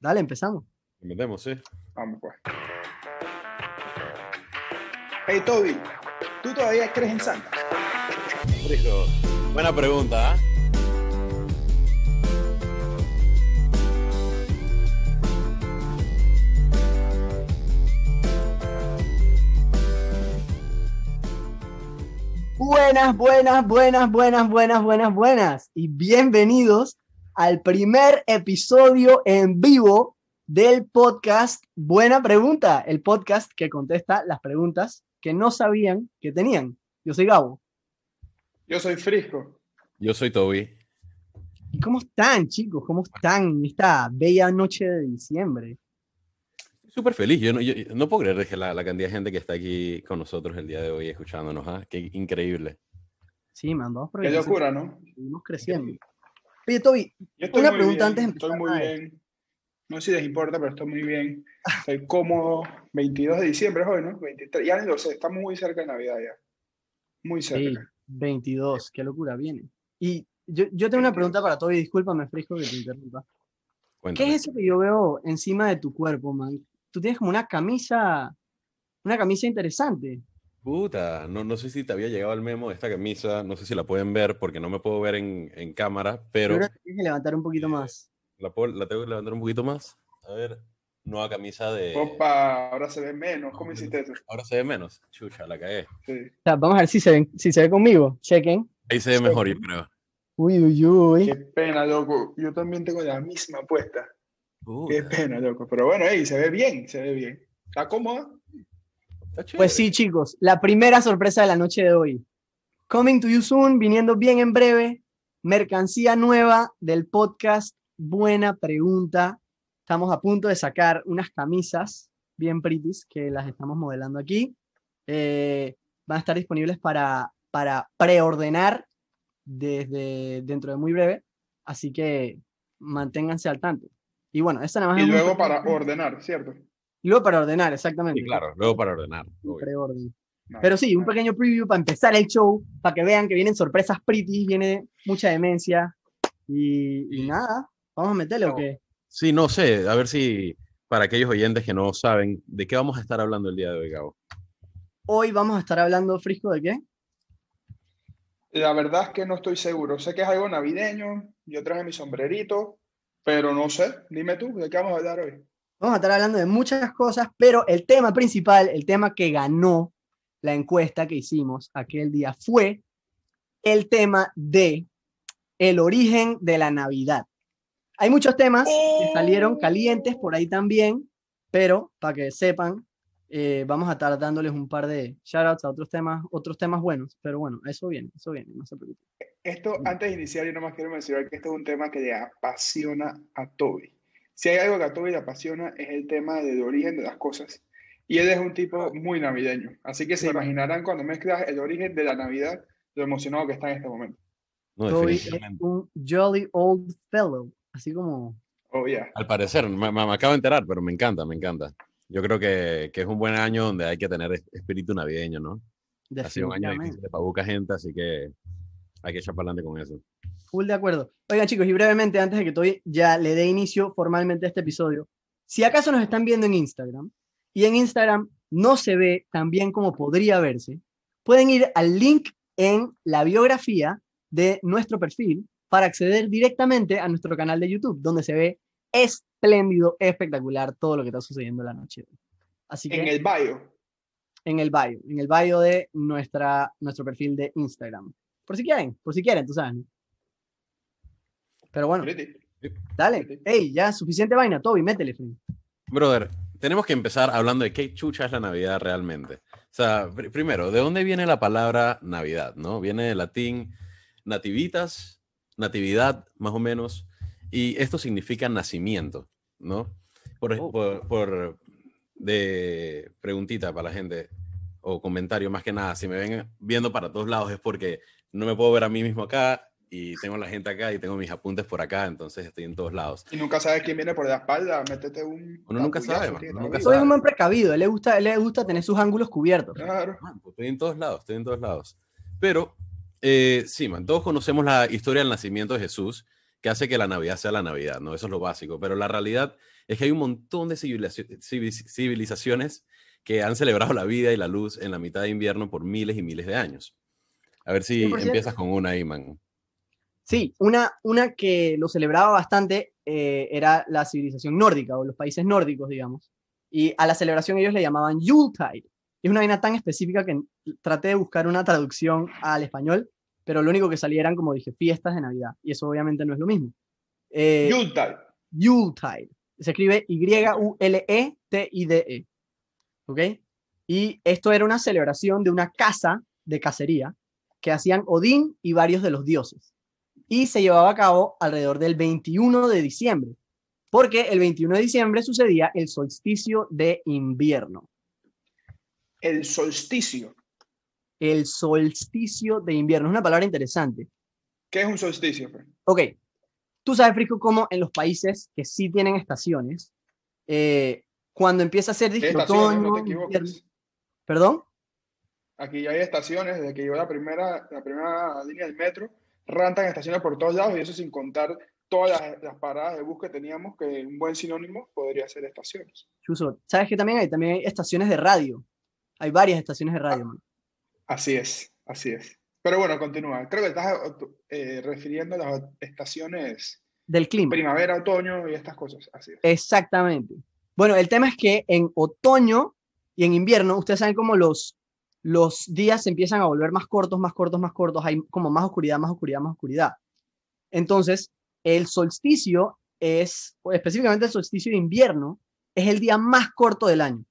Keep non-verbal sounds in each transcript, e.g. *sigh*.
Dale, empezamos. Metemos, sí. Vamos pues. Hey Toby, ¿tú todavía crees en Santa? Rico. Buena pregunta, ¿ah? Buenas, buenas, buenas, buenas, buenas, buenas, buenas. Y bienvenidos al primer episodio en vivo del podcast Buena Pregunta, el podcast que contesta las preguntas que no sabían que tenían. Yo soy Gabo. Yo soy Frisco. Yo soy Toby. ¿Y cómo están, chicos? ¿Cómo están en esta bella noche de diciembre? Súper feliz. Yo no, yo- no puedo creer que la, la cantidad de gente que está aquí con nosotros el día de hoy escuchándonos. ¿ah? Qué increíble. Sí, man, vamos Qué locura, ¿no? Seguimos creciendo. Oye, Toby, Yo estoy Una muy pregunta bien, antes de Estoy muy bien. No sé si les importa, pero estoy muy bien. *laughs* Estoy cómodo. 22 de diciembre es hoy, ¿no? 23. Ya ni lo sé, estamos muy cerca de Navidad ya. Muy sí, cerca. 22, qué locura, viene. Y yo, yo tengo una pregunta para Toby, discúlpame, Frisco, que te interrumpa. ¿Qué es eso que yo veo encima de tu cuerpo, man? Tú tienes como una camisa, una camisa interesante. Puta, no, no sé si te había llegado el memo de esta camisa. No sé si la pueden ver porque no me puedo ver en, en cámara, pero Pero tienes que levantar un poquito más. la, puedo- la tengo que levantar un poquito más. A ver, nueva camisa de... Opa, ahora se ve menos. ¿Cómo hiciste eso? Ahora se ve menos. Chucha, la cagué. Sí. O sea, vamos a ver si se, ven, si se ve conmigo. Chequen. Ahí se ve mejor, yo creo. Uy, uy, uy. Qué pena, loco. Yo también tengo la misma puesta. Qué pena, loco. Pero bueno, ey, se ve bien, se ve bien. ¿Está cómoda? Pues sí, chicos, la primera sorpresa de la noche de hoy. Coming to you soon, viniendo bien en breve, mercancía nueva del podcast Buena Pregunta. Estamos a punto de sacar unas camisas bien pretties que las estamos modelando aquí. Eh, van a estar disponibles para, para preordenar desde dentro de muy breve, así que manténganse al tanto. Y bueno, esta nada más Y luego para ordenar, ¿cierto? Y luego para ordenar, exactamente. Sí, claro, luego para ordenar. Preorden. Pero sí, un pequeño preview para empezar el show, para que vean que vienen sorpresas pretty, viene mucha demencia. Y, y nada, vamos a meterle o No. qué. Sí, no sé, a ver si para aquellos oyentes que no saben, ¿de qué vamos a estar hablando el día de hoy, Gabo? Hoy vamos a estar hablando, Frisco, ¿de qué? La verdad es que no estoy seguro. Sé que es algo navideño. Yo traje mi sombrerito, pero no sé. Dime tú, ¿de qué vamos a hablar hoy? Vamos a estar hablando de muchas cosas, pero el tema principal, el tema que ganó la encuesta que hicimos aquel día fue el tema de el origen de la Navidad. Hay muchos temas que salieron calientes por ahí también, pero para que sepan, eh, vamos a estar dándoles un par de shoutouts a otros temas, otros temas buenos, pero bueno, eso viene, eso viene, no se preocupen. Esto, antes de iniciar, yo nomás quiero mencionar que este es un tema que le apasiona a Toby. Si hay algo que a Toby le apasiona, es el tema del origen de las cosas. Y él es un tipo muy navideño. Así que se Claro. imaginarán cuando mezclas el origen de la Navidad, lo emocionado que está en este momento. No, Toby es un jolly old fellow, así como Oh, yeah. Al parecer, me, me- acabo de enterar, pero me encanta, me encanta. Yo creo que, que es un buen año donde hay que tener es- espíritu navideño, ¿no? Ha sido un año difícil para poca gente, así que hay que echar para adelante con eso. Full de acuerdo. Oigan, chicos, y brevemente, antes de que Toby ya le dé inicio formalmente a este episodio, si acaso nos están viendo en Instagram y en Instagram no se ve tan bien como podría verse, pueden ir al link en la biografía de nuestro perfil para acceder directamente a nuestro canal de YouTube, donde se ve espléndido, espectacular todo lo que está sucediendo la noche. Así que En el bio. en el bio, en el bio de nuestra, nuestro perfil de Instagram. Por si quieren, por si quieren, tú sabes. Pero bueno, dale. Ey, ya, suficiente vaina, Toby, métele, friend. Brother, tenemos que empezar hablando de qué chucha es la Navidad realmente. O sea, pr- primero, ¿de dónde viene la palabra Navidad? ¿No? Viene del latín nativitas, natividad, más o menos, y esto significa nacimiento, ¿no? Por, Oh. por- por- de preguntita para la gente, o comentario más que nada, si me ven viendo para todos lados es porque no me puedo ver a mí mismo acá y tengo la gente acá y tengo mis apuntes por acá, entonces estoy en todos lados. Y nunca sabes quién viene por la espalda. Métete un. Uno nunca sabe, man, uno sabe. un buen precavido, a él le gusta, a él le gusta tener sus ángulos cubiertos. Claro. Man, pues estoy en todos lados, estoy en todos lados. Pero, eh, sí, man, todos conocemos la historia del nacimiento de Jesús, que hace que la Navidad sea la Navidad, ¿no? Eso es lo básico. Pero la realidad es que hay un montón de civilizaciones que han celebrado la vida y la luz en la mitad de invierno por miles y miles de años. A ver si empiezas con una, Iman. Sí, una, una que lo celebraba bastante eh, era la civilización nórdica o los países nórdicos, digamos. Y a la celebración ellos le llamaban Yuletide. Y es una vaina tan específica que traté de buscar una traducción al español, pero lo único que salía eran, como dije, fiestas de Navidad. Y eso obviamente no es lo mismo. Eh, Yuletide. Yuletide. Se escribe Y-U-L-E-T-I-D-E. -E, ¿Ok? Y esto era una celebración de una casa de cacería que hacían Odín y varios de los dioses. Y se llevaba a cabo alrededor del 21 de diciembre, porque el 21 de diciembre sucedía el solsticio de invierno. El solsticio. El solsticio de invierno. Es una palabra interesante. ¿Qué es un solsticio? Ok. Tú sabes, Frisco, cómo en los países que sí tienen estaciones, eh, cuando empieza a ser otoño, ¿Perdón? Aquí ya hay estaciones, desde que llegó la primera, la primera línea del metro, rantan estaciones por todos lados y eso sin contar todas las, paradas de bus que teníamos, que un buen sinónimo podría ser estaciones. Chuso, ¿sabes que también hay? También hay estaciones de radio. Hay varias estaciones de radio. Ah, así es, así es. Pero bueno, continúa. Creo que estás eh, refiriendo a las estaciones del clima. Primavera, otoño y estas cosas. Así es. Exactamente. Bueno, el tema es que en otoño y en invierno, ustedes saben cómo los, los días se empiezan a volver más cortos, más cortos, más cortos, hay como más oscuridad, más oscuridad, más oscuridad. Entonces, el solsticio es, específicamente el solsticio de invierno, es el día más corto del año.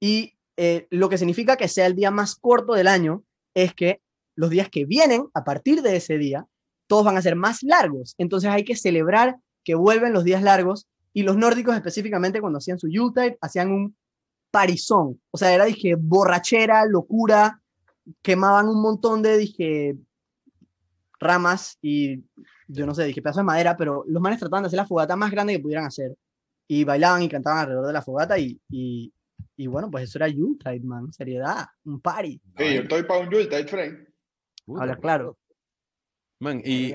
Y eh, lo que significa que sea el día más corto del año es que los días que vienen a partir de ese día, todos van a ser más largos. Entonces hay que celebrar que vuelven los días largos y los nórdicos específicamente cuando hacían su Yuletide hacían un parizón. O sea, era, dije, borrachera, locura, quemaban un montón de, dije, ramas y yo no sé, dije, pedazos de madera, pero los manes trataban de hacer la fogata más grande que pudieran hacer. Y bailaban y cantaban alrededor de la fogata y, y, y bueno, pues eso era Yuletide, man, seriedad, un party. Sí, yo estoy para un Yuletide, Frank. Habla claro. Man, y,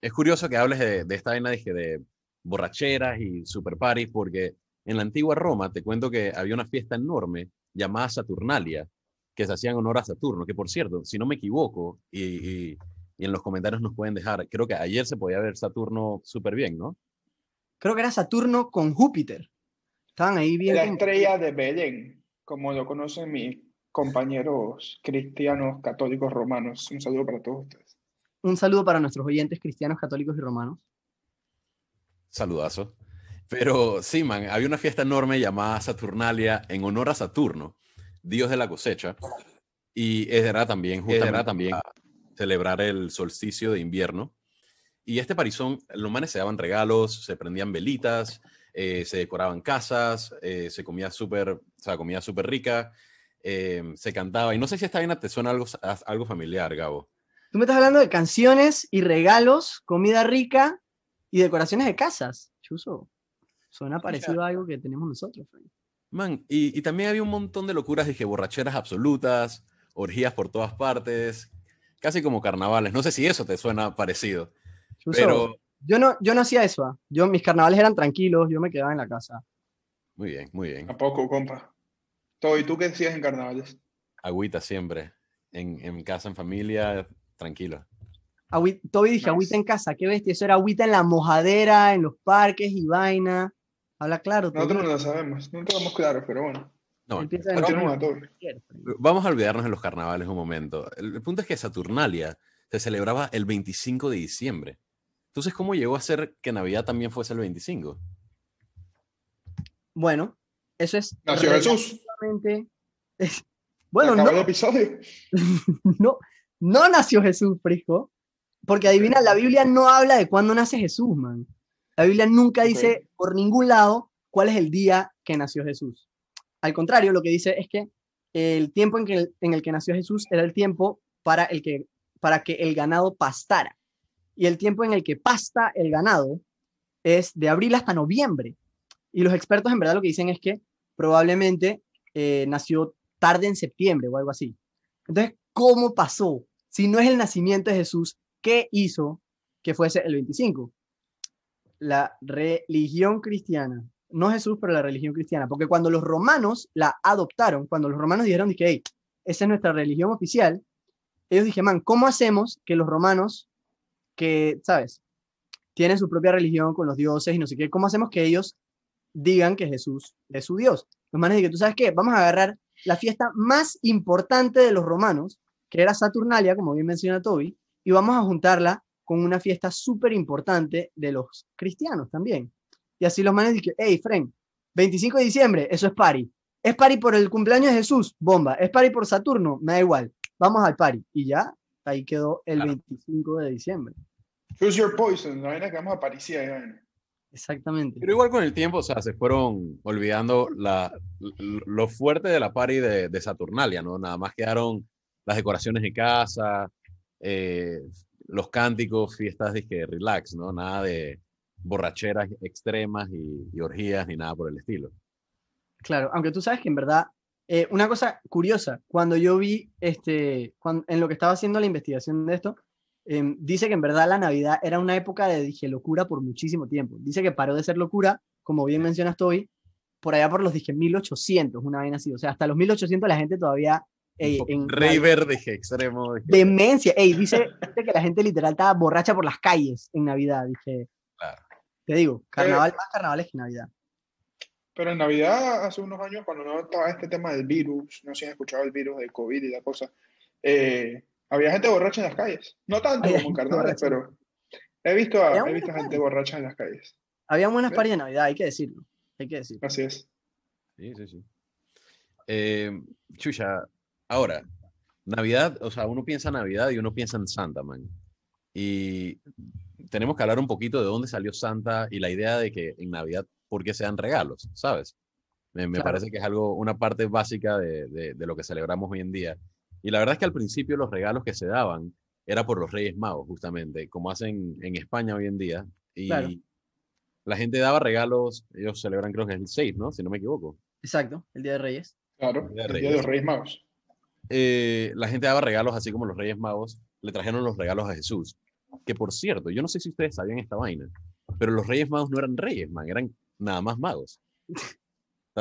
es curioso que hables de, de esta vaina, dije, de borracheras y super parties, porque en la antigua Roma, te cuento que había una fiesta enorme llamada Saturnalia, que se hacía en honor a Saturno, que por cierto, si no me equivoco, y, en los comentarios nos pueden dejar, creo que ayer se podía ver Saturno súper bien, ¿no? Creo que era Saturno con Júpiter. Estaban ahí bien. La estrella de Belén, como lo conocen mis compañeros cristianos, católicos, romanos. Un saludo para todos ustedes. Un saludo para nuestros oyentes cristianos, católicos y romanos. Saludazo. Pero sí, man, había una fiesta enorme llamada Saturnalia en honor a Saturno, dios de la cosecha. Y era también, justamente, también celebrar el solsticio de invierno. Y este parizón, los manes se daban regalos, se prendían velitas, eh, se decoraban casas, eh, se comía súper, o sea, comida súper rica, eh, se cantaba. Y no sé si esta vaina te suena algo, algo familiar, Gabo. Tú me estás hablando de canciones y regalos, comida rica y decoraciones de casas. Chuso. Suena parecido a algo que tenemos nosotros, Man, y, también había un montón de locuras, dije, borracheras absolutas, orgías por todas partes, casi como carnavales. No sé si eso te suena parecido. pero... Yo no, yo no hacía eso. ¿ah? Yo, mis carnavales eran tranquilos, yo me quedaba en la casa. Muy bien, muy bien. ¿A poco, compa? ¿Todo? ¿Y tú qué hacías en carnavales? Agüita siempre. En, en casa, en familia, tranquilo. Toby dije, agüita en casa, qué bestia. Eso era agüita en la mojadera, en los parques y vaina. Habla claro. Nosotros no lo sabemos, no tenemos claro, pero bueno. No, vamos a olvidarnos de los carnavales un momento. El, punto es que Saturnalia se celebraba el 25 de diciembre. Entonces, ¿cómo llegó a ser que Navidad también fuese el 25? Bueno, eso es. Nació Jesús. *laughs* bueno, no. El episodio. *laughs* no, no nació Jesús, Frisco. Porque adivina, la Biblia no habla de cuándo nace Jesús, man. La Biblia nunca dice por ningún lado cuál es el día que nació Jesús. Al contrario, lo que dice es que el tiempo en, que, en el que nació Jesús era el tiempo para, el que, para que el ganado pastara. Y el tiempo en el que pasta el ganado es de abril hasta noviembre. Y los expertos en verdad lo que dicen es que probablemente eh, nació tarde en septiembre o algo así. Entonces, ¿cómo pasó? Si no es el nacimiento de Jesús, ¿qué hizo que fuese el 25? La religión cristiana no Jesús, pero la religión cristiana, porque cuando los romanos la adoptaron, cuando los romanos dijeron que, hey, esa es nuestra religión oficial, ellos dijeron, man, ¿cómo hacemos que los romanos, que, sabes, tienen su propia religión con los dioses y no sé qué, cómo hacemos que ellos digan que Jesús es su Dios? Los romanos dijeron, ¿tú sabes qué? Vamos a agarrar la fiesta más importante de los romanos, que era Saturnalia, como bien menciona Toby, y vamos a juntarla con una fiesta súper importante de los cristianos también. Y así los manes dicen, hey, Fren, 25 de diciembre, eso es party. Es party por el cumpleaños de Jesús, bomba. Es party por Saturno, me da igual. Vamos al party. Y ya, ahí quedó el 25 de diciembre. Choose your poison, la vaina que vamos a París Exactamente. Pero igual con el tiempo, o sea, se fueron olvidando la, lo fuerte de la party de, de, Saturnalia, ¿no? Nada más quedaron las decoraciones de casa, eh, los cánticos, fiestas de que relax, ¿no? Nada de borracheras extremas y, orgías ni nada por el estilo. Claro, aunque tú sabes que en verdad, eh, una cosa curiosa, cuando yo vi, este, en lo que estaba haciendo la investigación de esto, em, dice que en verdad la Navidad era una época de, dije, locura por muchísimo tiempo. Dice que paró de ser locura, como bien mencionas Toby, por allá por los, dije, 1800, una vaina así. O sea, hasta los 1800 la gente todavía en Rey verde, extremo. Demencia. Ey, dice, que la gente literal estaba borracha por las calles en Navidad. Dije, claro. te digo, carnaval, más carnavales que Navidad. Pero en Navidad, hace unos años, cuando no estaba este tema del virus, no se han escuchado el virus del COVID y la cosa, eh, había gente borracha en las calles. No tanto como en carnavales, pero he visto, he visto gente borracha en las calles. Había buenas paris de Navidad, hay que decirlo. Hay que decirlo. Así es. Sí, sí, sí. Eh, Chucha, Ahora, Navidad, o sea, uno piensa en Navidad y uno piensa en Santa, man. Y tenemos que hablar un poquito de dónde salió Santa y la idea de que en Navidad, ¿por qué sean regalos? ¿Sabes? Me, parece que es algo, una parte básica de, de, lo que celebramos hoy en día. Y la verdad es que al principio los regalos que se daban era por los Reyes Magos, justamente, como hacen en España hoy en día. Y la gente daba regalos, ellos celebran creo que es el 6, ¿no? Si no me equivoco. Exacto, el Día de Reyes. Claro, el Día de, Reyes. los Reyes Magos. Eh, la gente daba regalos, así como los Reyes Magos le trajeron los regalos a Jesús. Que por cierto, yo no sé si ustedes sabían esta vaina, pero los Reyes Magos no eran reyes, man, eran nada más magos.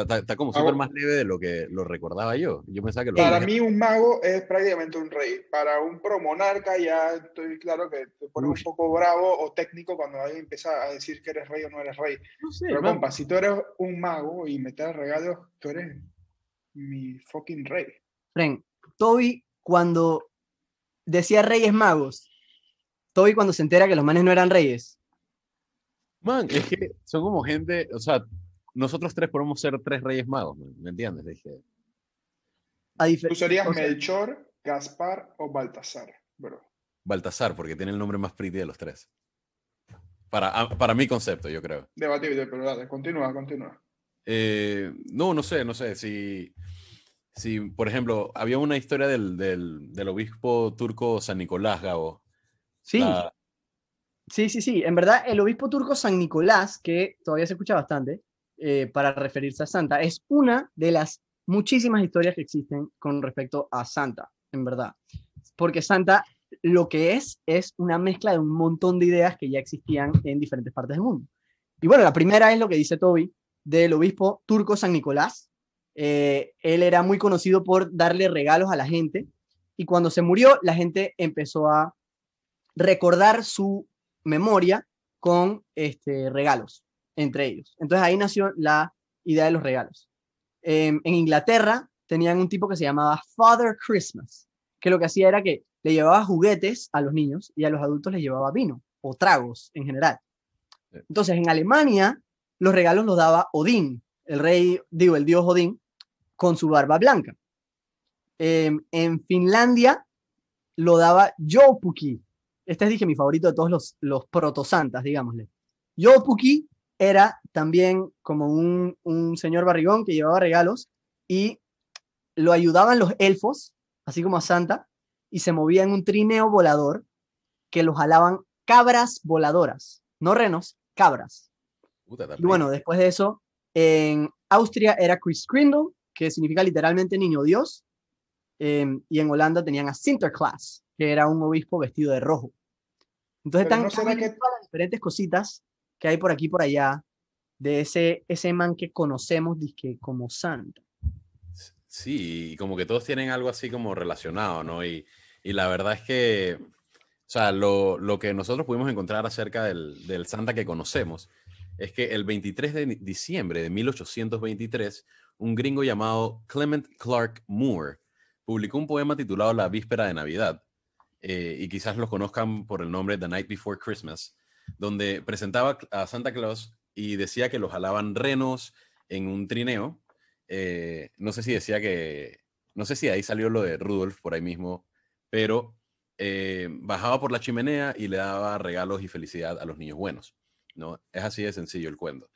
Está, como súper más leve de lo que lo recordaba yo. Yo pensaba que Para mí un mago es prácticamente un rey. Para un promonarca ya estoy claro que te pone un poco bravo o técnico cuando alguien empieza a decir que eres rey o no eres rey. Pero compa, si tú eres un mago y me das regalos, tú eres mi fucking rey. Fren, Toby cuando decía Reyes Magos, Toby cuando se entera que los manes no eran reyes. Man, es que son como gente, o sea, nosotros tres podemos ser tres Reyes Magos, ¿me entiendes? Dije. Tú serías Melchor, Gaspar o Baltasar, bro. Baltasar, porque tiene el nombre más pretty de los tres. Para, ah, para mi concepto, yo creo. Debatible, pero dale, continúa, continúa. Eh, no, no sé, no sé. Si, Sí, por ejemplo, había una historia del, del, del obispo turco San Nicolás, Gabo. Sí. Sí, sí, sí. En verdad, el obispo turco San Nicolás, que todavía se escucha bastante eh, para referirse a Santa, es una de las muchísimas historias que existen con respecto a Santa, en verdad. Porque Santa lo que es es una mezcla de un montón de ideas que ya existían en diferentes partes del mundo. Y bueno, la primera es lo que dice Toby del obispo turco San Nicolás, eh, él era muy conocido por darle regalos a la gente y cuando se murió la gente empezó a recordar su memoria con este, regalos entre ellos. Entonces ahí nació la idea de los regalos. Em, en Inglaterra tenían un tipo que se llamaba Father Christmas, que lo que hacía era que le llevaba juguetes a los niños y a los adultos les llevaba vino o tragos en general. Entonces en Alemania los regalos los daba Odín, el rey, digo, el dios Odín, con su barba blanca. Em, en Finlandia lo daba Jopuki. Este es, dije, mi favorito de todos los, los protosantas, digámosle. Jopuki era también como un, un señor barrigón que llevaba regalos y lo ayudaban los elfos, así como a Santa, y se movía en un trineo volador que los jalaban cabras voladoras, no renos, cabras. y bueno, después de eso, en Austria era Chris Crindle, que significa literalmente niño Dios, em, y en Holanda tenían a Sinterklaas, que era un obispo vestido de rojo. Entonces están todas las diferentes cositas que hay por aquí y por allá de ese, ese man que conocemos dizque, como Santa. Sí, y como que todos tienen algo así como relacionado, ¿no? Y, y la verdad es que, o sea, lo, lo que nosotros pudimos encontrar acerca del, del, Santa que conocemos es que el 23 de diciembre de 1823, un gringo llamado Clement Clark Moore publicó un poema titulado La Víspera de Navidad, eh, y quizás lo conozcan por el nombre The Night Before Christmas, donde presentaba a Santa Claus y decía que lo jalaban renos en un trineo. Eh, no sé si decía que, no sé si ahí salió lo de Rudolf por ahí mismo, pero eh, bajaba por la chimenea y le daba regalos y felicidad a los niños buenos. ¿no? Es así de sencillo el cuento.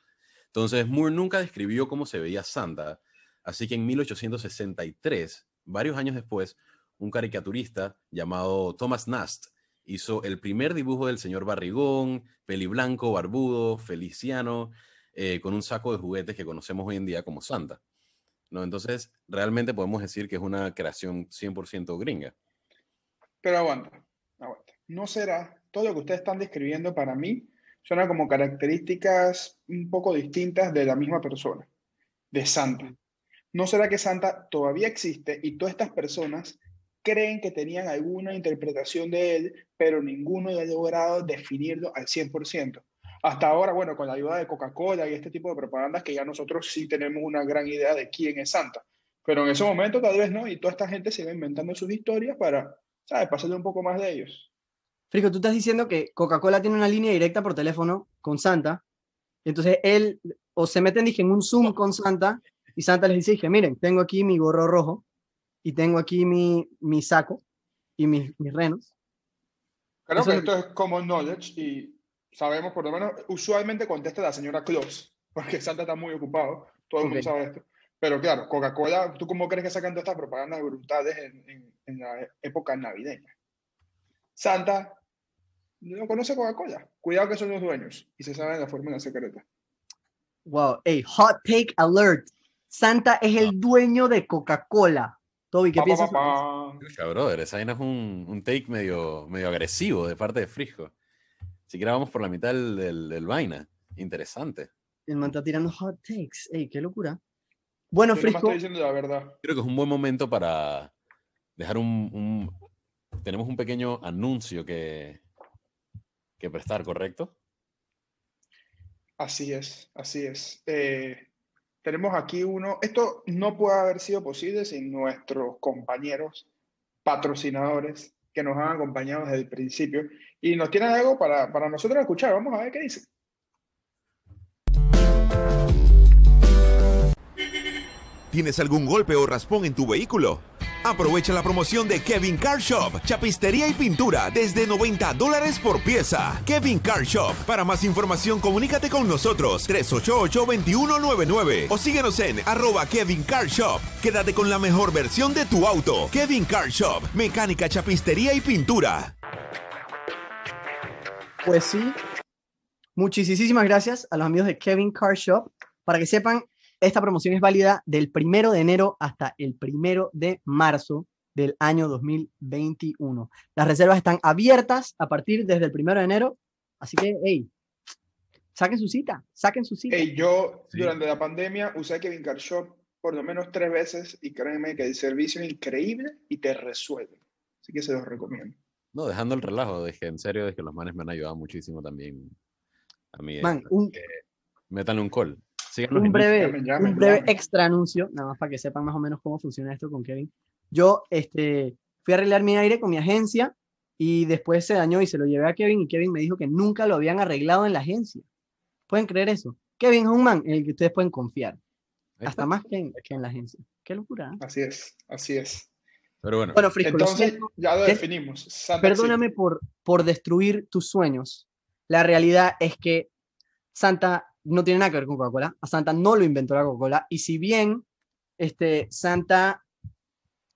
Entonces, Moore nunca describió cómo se veía Santa, así que en 1863, varios años después, un caricaturista llamado Thomas Nast hizo el primer dibujo del señor Barrigón, peliblanco, barbudo, feliciano, eh, con un saco de juguetes que conocemos hoy en día como Santa. ¿no? Entonces, realmente podemos decir que es una creación 100% gringa. Pero aguanta, aguanta. ¿No será todo lo que ustedes están describiendo para mí? Suena como características un poco distintas de la misma persona, de Santa. ¿No será que Santa todavía existe y todas estas personas creen que tenían alguna interpretación de él, pero ninguno ha logrado definirlo al 100%. Hasta ahora, bueno, con la ayuda de Coca-Cola y este tipo de propagandas, que ya nosotros sí tenemos una gran idea de quién es Santa. Pero en ese momento tal vez no, y toda esta gente se va inventando sus historias para, ¿sabes?, pasarle un poco más de ellos. Frico, tú estás diciendo que Coca-Cola tiene una línea directa por teléfono con Santa, entonces él, o se meten, dije, en un Zoom con Santa, y Santa les dice, dije, miren, tengo aquí mi gorro rojo, y tengo aquí mi, mi saco y mis, mis renos. Creo que esto es common knowledge y sabemos, por lo menos, usualmente contesta la señora Claus, *laughs* porque Santa está muy ocupado, todo el mundo sabe esto. Pero claro, Coca-Cola, ¿tú cómo crees que sacan todas estas propagandas brutales en, en, en la época navideña? Santa no conoce Coca-Cola. Cuidado que son los dueños y se saben la fórmula secreta. Wow, hey, hot take alert. Santa es el dueño de Coca-Cola. Toby, ¿qué piensas? brother, esa vaina es un, un, take medio, medio agresivo de parte de Frisco. Si que vamos por la mitad del, del, del, vaina. Interesante. El man está tirando hot takes. Ey, qué locura. Bueno, Yo Frisco. estoy diciendo la verdad. Creo que es un buen momento para dejar un. un tenemos un pequeño anuncio que, que prestar, ¿correcto? Así es, así es. Eh, tenemos aquí uno, esto no puede haber sido posible sin nuestros compañeros patrocinadores que nos han acompañado desde el principio y nos tienen algo para, para nosotros escuchar. Vamos a ver qué dicen. ¿Tienes algún golpe o raspón en tu vehículo? Aprovecha la promoción de Kevin Car Shop, chapistería y pintura desde 90 dólares por pieza. Kevin Car Shop. Para más información, comunícate con nosotros 388-2199 o síguenos en arroba Kevin Car Shop. Quédate con la mejor versión de tu auto. Kevin Car Shop, mecánica, chapistería y pintura. Pues sí, muchísimas gracias a los amigos de Kevin Car Shop. Para que sepan, esta promoción es válida del primero de enero hasta el primero de marzo del año 2021. Las reservas están abiertas a partir desde el primero de enero, así que, hey, saquen su cita, saquen su cita. Hey, yo sí. durante la pandemia usé Kevin Car Shop por lo menos tres veces y créanme que el servicio es increíble y te resuelve. Así que se los recomiendo. No, dejando el relajo, dije, en serio, es que los manes me han ayudado muchísimo también a mí. Man, un, eh, métanle un call. Síganos un breve, llamen, llamen, un breve extra anuncio, nada más para que sepan más o menos cómo funciona esto con Kevin. Yo este, fui a arreglar mi aire con mi agencia y después se dañó y se lo llevé a Kevin y Kevin me dijo que nunca lo habían arreglado en la agencia. ¿Pueden creer eso? Kevin es un man en el que ustedes pueden confiar. Hasta más que en, que en la agencia. Qué locura. ¿eh? Así es, así es. Pero bueno, bueno Frisco, entonces lo ya lo definimos. Santa perdóname por, por destruir tus sueños. La realidad es que Santa no tiene nada que ver con Coca-Cola. A Santa no lo inventó la Coca-Cola. Y si bien este, Santa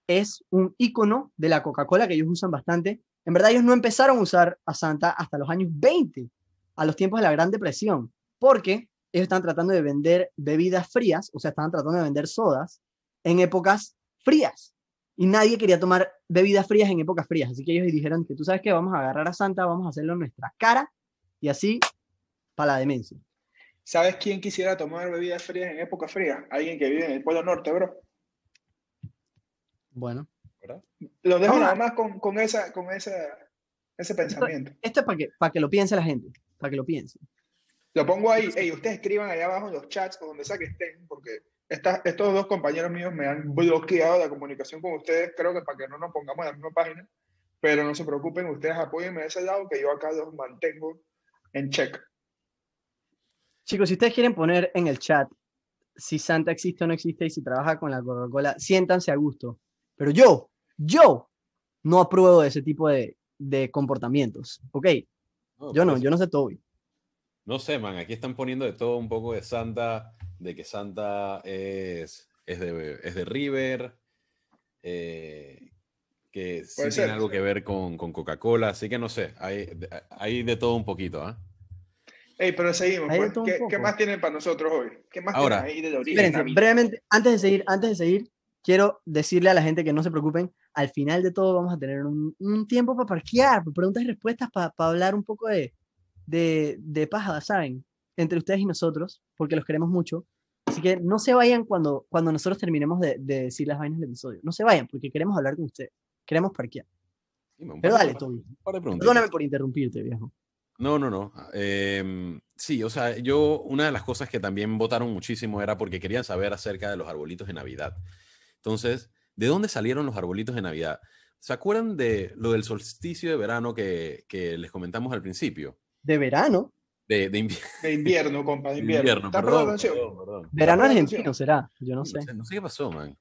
es un icono de la Coca-Cola que ellos usan bastante, en verdad ellos no empezaron a usar a Santa hasta los años 20, a los tiempos de la Gran Depresión, porque ellos estaban tratando de vender bebidas frías, o sea, estaban tratando de vender sodas en épocas frías. Y nadie quería tomar bebidas frías en épocas frías. Así que ellos dijeron que tú sabes que vamos a agarrar a Santa, vamos a hacerlo en nuestra cara y así para la demencia. ¿Sabes quién quisiera tomar bebidas frías en época fría? Alguien que vive en el Polo Norte, bro. Bueno. Lo dejo Vamos a- nada más con, con, esa, con esa, ese pensamiento. Esto es para que, para que lo piense la gente, para que lo piense. Lo pongo ahí. Ey, ustedes escriban allá abajo en los chats o donde sea que estén, porque estas- estos dos compañeros míos me han bloqueado la comunicación con ustedes. Creo que para que no nos pongamos en la misma página. Pero no se preocupen, ustedes apóyenme de ese lado que yo acá los mantengo en check. Chicos, si ustedes quieren poner en el chat si Santa existe o no existe y si trabaja con la Coca-Cola, siéntanse a gusto. Pero yo, yo no apruebo de ese tipo de, de comportamientos. ¿Ok? Yo no, pues, yo no sé Toby. No sé, man, aquí están poniendo de todo un poco de Santa, de que Santa es, es, de, es de River, eh, que sí tiene algo que ver con, con Coca-Cola, así que no sé, hay, de- hay de todo un poquito, ¿ah? Ey, pero seguimos. Pues. ¿Qué, qué más tienen para nosotros hoy? ¿Qué más Ahora, tienen ahí de origen? Brevemente, antes de seguir, antes de seguir, quiero decirle a la gente que no se preocupen, al final de todo vamos a tener un, un tiempo para parquear, para preguntas y respuestas, para, para hablar un poco de, de, de paja, ¿saben? Entre ustedes y nosotros, porque los queremos mucho. Así que no se vayan cuando, cuando nosotros terminemos de, de decir las vainas del episodio. No se vayan, porque queremos hablar con ustedes. Queremos parquear. Sí, Pero dale, Toby. Perdóname por interrumpirte, viejo. No, no, no. Em, sí, o sea, yo, una de las cosas que también votaron muchísimo era porque querían saber acerca de los arbolitos de Navidad. Entonces, ¿de dónde salieron los arbolitos de Navidad? ¿Se acuerdan de lo del solsticio de verano que, que les comentamos al principio? De verano. De, de invi- De invierno, compa, de de invierno. invierno, ¿Estás perdón. Verano argentino será. Yo no sé. No sé, no sé qué pasó, man.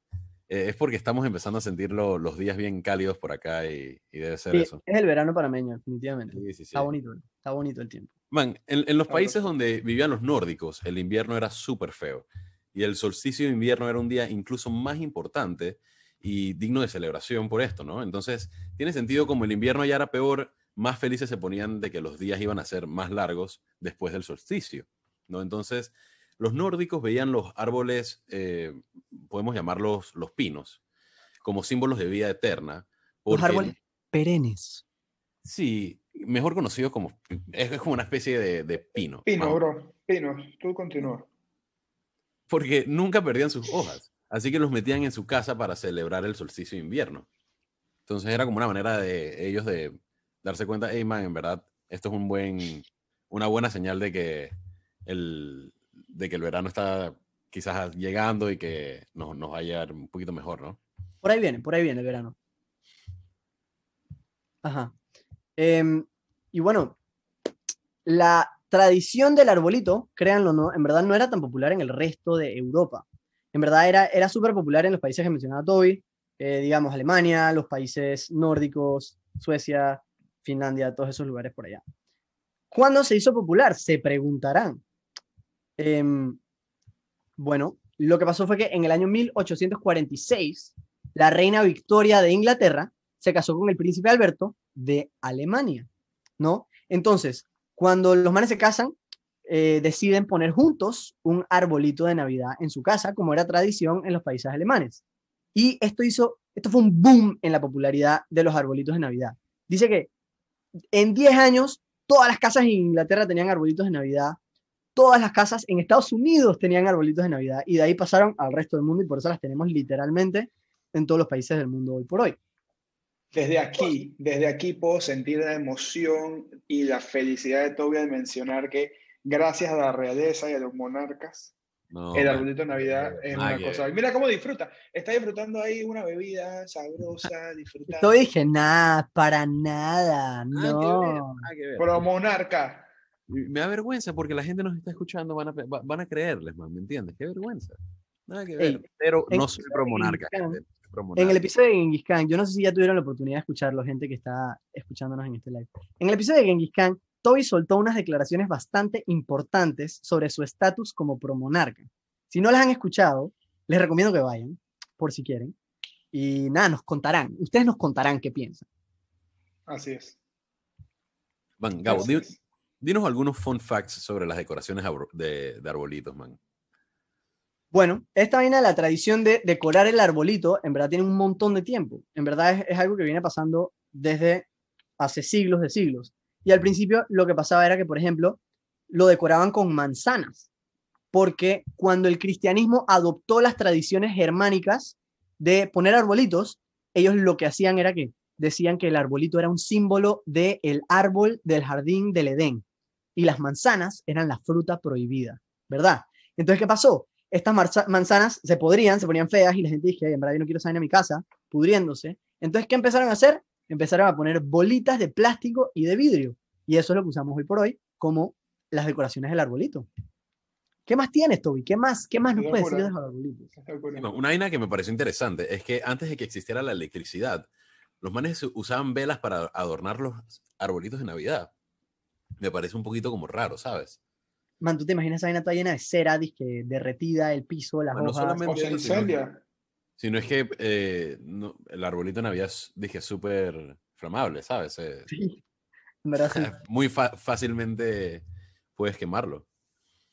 Eh, es porque estamos empezando a sentir lo- los días bien cálidos por acá y, y debe ser Sí, eso. es el verano panameño, definitivamente. Sí, sí, sí. Está bonito, está bonito el tiempo. Man, en, en los países donde vivían los nórdicos, el invierno era súper feo. Y el solsticio de invierno era un día incluso más importante y digno de celebración por esto, ¿no? Entonces, tiene sentido como el invierno ya era peor, más felices se ponían de que los días iban a ser más largos después del solsticio, ¿no? Entonces, los nórdicos veían los árboles, eh, podemos llamarlos los pinos, como símbolos de vida eterna. Los porque- árboles perennes. Sí, mejor conocido como, es es como una especie de, de pino. Pino, bro. Pino, tú continúa. porque nunca perdían sus hojas, así que los metían en su casa para celebrar el solsticio de invierno. Entonces era como una manera de ellos de darse cuenta, hey man, en verdad, esto es un buen, una buena señal de que el, de que el verano está quizás llegando y que nos, nos va a llevar un poquito mejor, ¿no? Por ahí viene, por ahí viene el verano. Ajá. Em, y bueno, la tradición del arbolito, créanlo no, en verdad no era tan popular en el resto de Europa. En verdad era, era súper popular en los países que mencionaba Toby, eh, digamos Alemania, los países nórdicos, Suecia, Finlandia, todos esos lugares por allá. ¿Cuándo se hizo popular? Se preguntarán. Em, bueno, lo que pasó fue que en el año 1846, la reina Victoria de Inglaterra se casó con el príncipe Alberto de Alemania, ¿no? Entonces, cuando los manes se casan, eh, deciden poner juntos un arbolito de Navidad en su casa, como era tradición en los países alemanes. Y esto hizo, esto fue un boom en la popularidad de los arbolitos de Navidad. Dice que en 10 años todas las casas en Inglaterra tenían arbolitos de Navidad, todas las casas en Estados Unidos tenían arbolitos de Navidad y de ahí pasaron al resto del mundo y por eso las tenemos literalmente en todos los países del mundo hoy por hoy. Desde aquí, desde aquí puedo sentir la emoción y la felicidad de Toby al mencionar que gracias a la realeza y a los monarcas, No, el arbolito de Navidad es una cosa. Mira cómo disfruta. Está disfrutando ahí una bebida sabrosa, *laughs* disfrutando. Yo dije, nada, para nada, no. nada que ver. Pro monarca. Me da vergüenza porque la gente nos está escuchando, van a, van a creerles, man, ¿me entiendes? Qué vergüenza. Nada que ver. Ey, pero no soy pro monarca, en- gente, En el episodio de Genghis Khan, yo no sé si ya tuvieron la oportunidad de escucharlo, gente que está escuchándonos en este live. En el episodio de Genghis Khan, Toby soltó unas declaraciones bastante importantes sobre su estatus como promonarca. Si no las han escuchado, les recomiendo que vayan, por si quieren. Y nada, nos contarán. Ustedes nos contarán qué piensan. Así es. Man, Gabo, di- dinos algunos fun facts sobre las decoraciones de, de arbolitos, man. Bueno, esta vaina de la tradición de decorar el arbolito, en verdad tiene un montón de tiempo. En verdad es, algo que viene pasando desde hace siglos de siglos. Y al principio lo que pasaba era que, por ejemplo, lo decoraban con manzanas. porque cuando el cristianismo adoptó las tradiciones germánicas de poner arbolitos, ellos lo que hacían era que decían que el arbolito era un símbolo del el árbol del jardín del Edén y las manzanas eran la fruta prohibida, ¿verdad? Entonces, ¿qué pasó? Estas manzanas se podrían, se ponían feas y la gente dije, en verdad yo no quiero salir a mi casa, pudriéndose. Entonces, ¿qué empezaron a hacer? Empezaron a poner bolitas de plástico y de vidrio. Y eso es lo que usamos hoy por hoy como las decoraciones del arbolito. ¿Qué más tienes, Toby? ¿Qué más, qué más nos puedes decir de los arbolitos? Una vaina que me pareció interesante es que antes de que existiera la electricidad, los manes usaban velas para adornar los arbolitos de Navidad. Me parece un poquito como raro, ¿sabes? Man, ¿tú te imaginas esa vaina toda llena de cera, disque derretida, el piso, las Ah, no hojas? solamente- O se sino- incendia. Si no es que eh, no- el arbolito de Navidad es, dije, súper flamable, ¿sabes? Eh, Sí, en verdad sí. *laughs* muy fácilmente puedes quemarlo.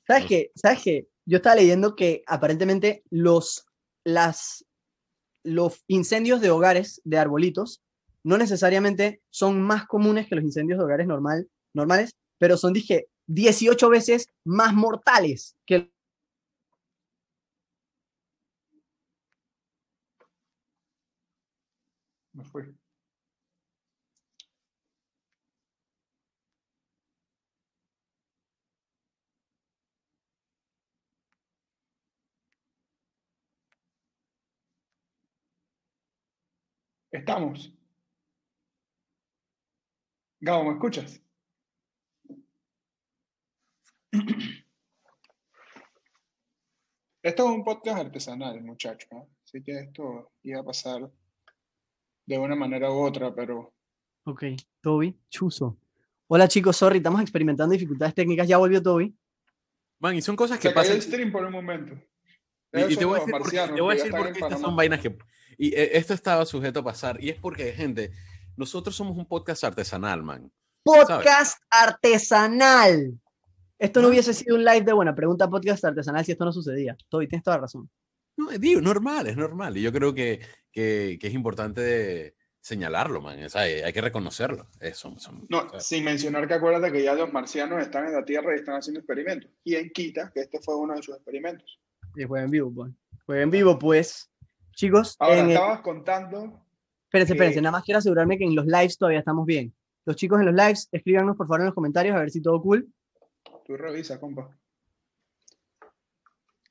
¿Sabes No qué? ¿Sabes qué? Yo estaba leyendo que aparentemente los, las, los incendios de hogares de arbolitos no necesariamente son más comunes que los incendios de hogares normal, normales, pero son, dije, 18 veces más mortales que. Estamos. Gabo, ¿me escuchas? *clears throat* Esto es un podcast artesanal, muchachos, ¿no? Así que esto iba a pasar de una manera u otra, pero Ok, Toby, chuzo. Hola chicos, sorry, estamos experimentando dificultades técnicas. Ya volvió Toby. Man, y son cosas que se cayó pasan. el stream por un momento. Y, y te voy a decir por qué, marcianos te voy a decir están por en qué estas son vainas que... Y eh, esto estaba sujeto a pasar. Y es porque, gente, nosotros somos un podcast artesanal, man. Podcast artesanal. Esto no ¿No? hubiese sido un live de buena pregunta podcast artesanal si esto no sucedía. Toby, tienes toda la razón. No, digo, normal, es normal. Y yo creo que, que, que es importante señalarlo, man. o sea, hay hay que reconocerlo. Eso, son- No, o sea, sin mencionar que acuérdate que ya los marcianos están en la Tierra y están haciendo experimentos. ¿Quién quita que este fue uno de sus experimentos? Y juega en vivo, pues. Juega en vivo, pues. Chicos, Ahora, en el- estabas contando, espérense, espérense, que- nada más quiero asegurarme que en los lives todavía estamos bien. Los chicos en los lives, escríbanos por favor en los comentarios a ver si todo cool. Tú revisa, compa.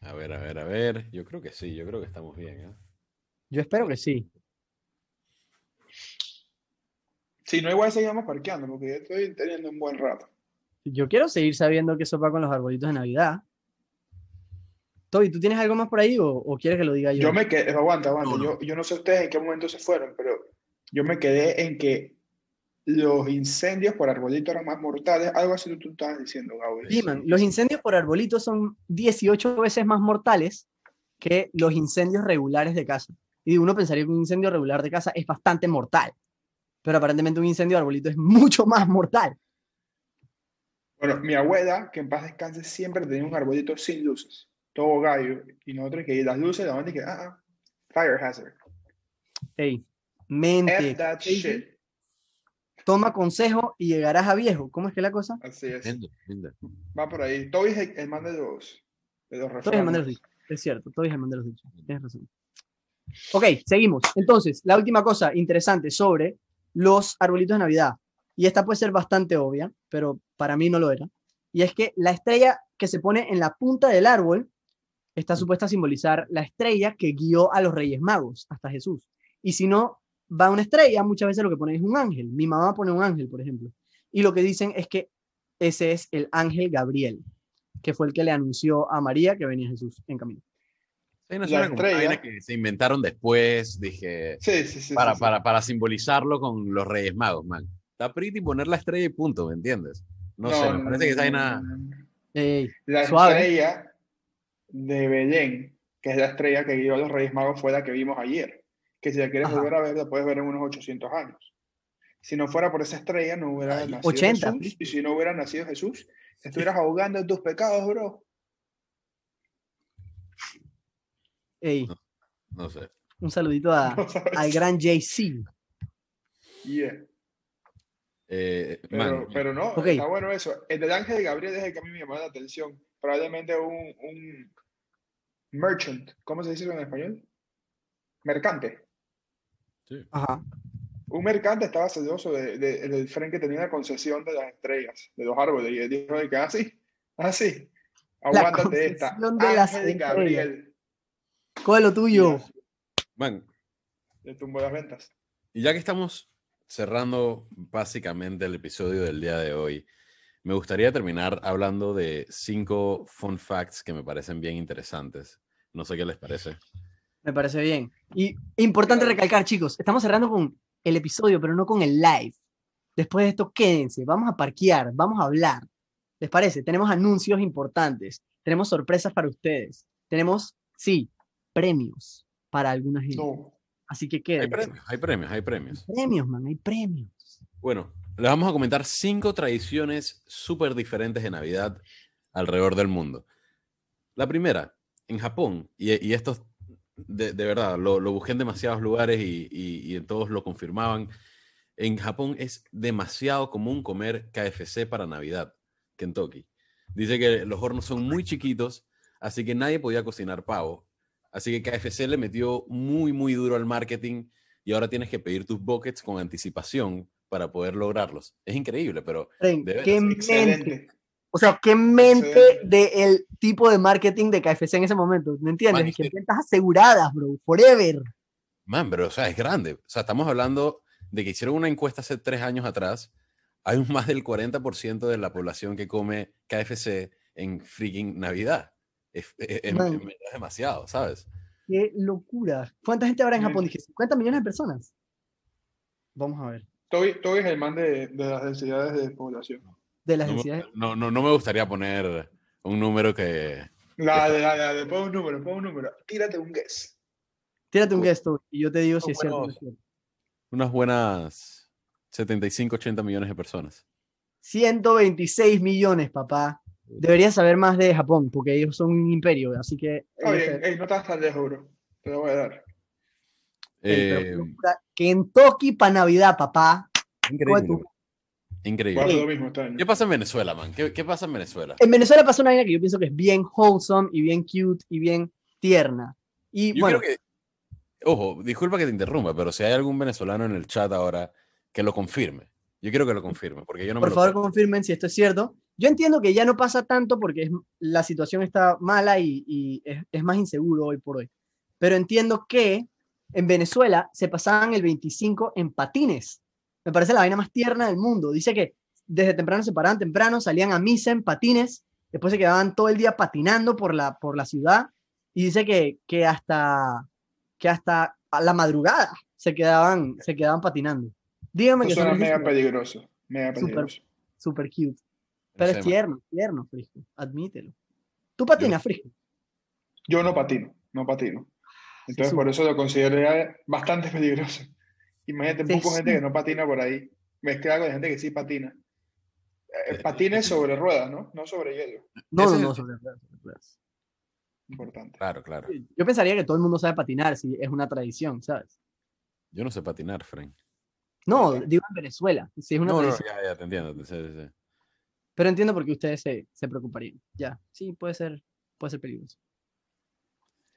a ver, a ver, a ver. Yo creo que sí, yo creo que estamos bien. ¿eh? Yo espero que sí. Si no, igual seguimos parqueando, porque yo estoy teniendo un buen rato. Yo quiero seguir sabiendo qué sopa con los arbolitos de Navidad. Toby, ¿tú tienes algo más por ahí o, o quieres que lo diga yo? Yo me quedé, aguanta, aguanta. No, no. Yo, yo no sé ustedes en qué momento se fueron, pero yo me quedé en que los incendios por arbolito eran más mortales. Algo así tú estabas diciendo, Gabo. Sí, man, los incendios por arbolitos son 18 veces más mortales que los incendios regulares de casa. Y uno pensaría que un incendio regular de casa es bastante mortal, pero aparentemente un incendio de arbolito es mucho más mortal. Bueno, mi abuela, que en paz descanse, siempre tenía un arbolito sin luces, todo gallo, y nosotros que las luces, la gente que, ah, ah, fire hazard. Ey, mente, F that shit. Toma consejo y llegarás a viejo. ¿Cómo es que es la cosa? Así es. Lindo, lindo. Va por ahí. Toby es el, el man de los, de los Toby es el man de los refranes. dichos. Es cierto, Toby es el man de los dichos. Tienes razón. Ok, seguimos. Entonces, la última cosa interesante sobre los arbolitos de Navidad, y esta puede ser bastante obvia, pero para mí no lo era, y es que la estrella que se pone en la punta del árbol está supuesta a simbolizar la estrella que guió a los Reyes Magos hasta Jesús. Y si no va una estrella, muchas veces lo que pone es un ángel. Mi mamá pone un ángel, por ejemplo. Y lo que dicen es que ese es el ángel Gabriel, que fue el que le anunció a María que venía Jesús en camino. Sí, no La una estrella. que se inventaron después, dije, Sí, sí, sí. para, sí, sí. para, para simbolizarlo con los Reyes Magos, man. Está pretty poner la estrella y punto, ¿me entiendes? No, sé, me parece que esa no, no. Ey, La Suave. estrella de Belén, que es la estrella que guió a los Reyes Magos, fue la que vimos ayer. Que si la quieres Ajá. volver a ver, la puedes ver en unos 800 años. Si no fuera por esa estrella, no hubiera Ay, nacido 80, Jesús. Y si no hubiera nacido Jesús, te estuvieras ahogando en tus pecados, bro. ey, No sé. un saludito a- *laughs* No al gran JC. Yeah. Eh, Pero, pero no, está bueno eso. El del Ángel Gabriel es el que a mí me llamó la atención. Probablemente un, un merchant, ¿cómo se dice eso en español? Mercante. Sí. Ajá. Un mercante estaba celoso de, de- del Fren que tenía la concesión de las estrellas, de los árboles, y él dijo de que así, así, aguántate esta. concesión de las Ángel estrellas. Gabriel. ¿Cuál es lo tuyo? Man, Le tumbó las ventas. Y ya que estamos cerrando básicamente el episodio del día de hoy, me gustaría terminar hablando de cinco fun facts que me parecen bien interesantes. No sé qué les parece. Me parece bien. Y importante recalcar, chicos, estamos cerrando con el episodio, pero no con el live. Después de esto, quédense, vamos a parquear, vamos a hablar. ¿Les parece? Tenemos anuncios importantes, tenemos sorpresas para ustedes, tenemos, sí, premios para alguna gente. No. Así que Hay quédense. premios, hay premios, hay premios. Premios, man, hay premios. Bueno, les vamos a comentar cinco tradiciones súper diferentes de Navidad alrededor del mundo. La primera, en Japón, y, y esto de, de verdad, lo, lo busqué en demasiados lugares y, y- y en todos lo confirmaban. En Japón es demasiado común comer KFC para Navidad, Kentucky. Dice que los hornos son muy chiquitos, así que nadie podía cocinar pavo. Así que KFC le metió muy, muy duro al marketing y ahora tienes que pedir tus buckets con anticipación para poder lograrlos. Es increíble, pero Fren, De veras, qué mente, Excelente. O sea, qué mente Excelente. del tipo de marketing de KFC en ese momento, ¿me entiendes? Man, Es que ventas aseguradas, bro, forever. Man, pero, o sea, es grande. O sea, estamos hablando de que hicieron una encuesta hace tres años atrás. Hay un más del 40% de la población que come KFC en freaking Navidad. Es, es- es- demasiado, ¿sabes? Qué locura. ¿Cuánta gente habrá en. Japón? Dije, 50 millones de personas. Vamos a ver. Toby, Toby es el man de, de las densidades de población. De las No, me- densidades. no, no, no me gustaría poner un número que... Dale, dale, dale, pon un número, pon un número. Tírate un guess. Tírate un guess tú, y yo te digo si es cierto. Unas buenas 75, 80 millones de personas. 126 millones, papá. Deberías saber más de Japón, porque ellos son un imperio, así que... Te- ey, no estás tan lejos, bro. Te lo voy a dar. Eh. Kentucky para Navidad, papá. increíble. Increíble. lo mismo este año. ¿Qué pasa en Venezuela, man? ¿Qué, qué pasa en Venezuela? En Venezuela pasa una vaina que yo pienso que es bien wholesome y bien cute y bien tierna. Y Yo bueno, creo que, ojo, disculpa que te interrumpa, pero si hay algún venezolano en el chat ahora que lo confirme. Yo quiero que lo confirme, porque yo no me por lo favor creo. confirmen si esto es cierto. Yo entiendo que ya no pasa tanto porque es- la situación está mala y, y es, es más inseguro hoy por hoy. Pero entiendo que en Venezuela se pasaban el 25 en patines. Me parece la vaina más tierna del mundo. Dice que desde temprano se paraban temprano, salían a misa en patines, después se quedaban todo el día patinando por la, por la ciudad y dice que, que, hasta, que hasta a la madrugada se quedaban, se quedaban patinando. Dígame que Eso eso no suena es mega peligroso. Mega peligroso. super cute. No Pero es man. tierno, tierno, Frisco. Admítelo. ¿Tú patinas, Frisco? Yo no patino, no patino. Entonces, Sí, por eso lo considero bastante peligroso. Imagínate, Sí, un poco sí. gente que no patina por ahí, mezclada con gente que sí patina. Eh, Eh, patines eh, sobre ruedas, ¿no? No sobre hielo. No, no, no, sobre ruedas, sobre ruedas. Importante. Claro, claro. Yo pensaría que todo el mundo sabe patinar, si es una tradición, ¿sabes? Yo no sé patinar, Frank. No, digo en Venezuela, si es una No, no, tradición. ya, ya te entiendo. sí, sí, sí. Pero entiendo por qué ustedes se, se preocuparían. Ya, sí, puede ser, puede ser peligroso.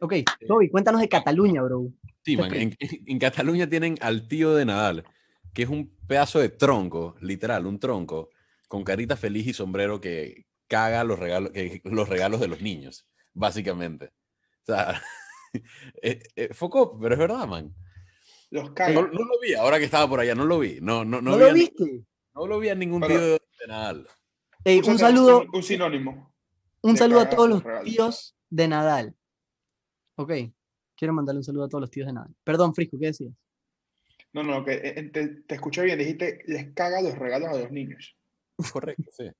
Ok, Toby, cuéntanos de Cataluña, bro. Sí, ¿Qué man, en, *laughs* en Cataluña tienen al tío de Nadal, que es un pedazo de tronco, literal, un tronco, con carita feliz y sombrero que caga los regalos, que- los regalos de los niños, básicamente. O sea, *laughs* eh, eh, foco, pero es verdad, man. Los No, cagas. no lo vi, ahora que estaba por allá, no lo vi. No, no, no, ¿No, vi lo ni- viste? no lo vi a ningún Pero- tío de, Nadal. Ey, un saludo, Un, un sinónimo. un saludo a todos los los regalos. tíos de Nadal. Ok, quiero mandarle un saludo a todos los tíos de Nadal. Perdón, Frisco, ¿qué decías? No, no, que eh, te, te escuché bien. Dijiste, les caga los regalos a los niños. Correcto, sí. O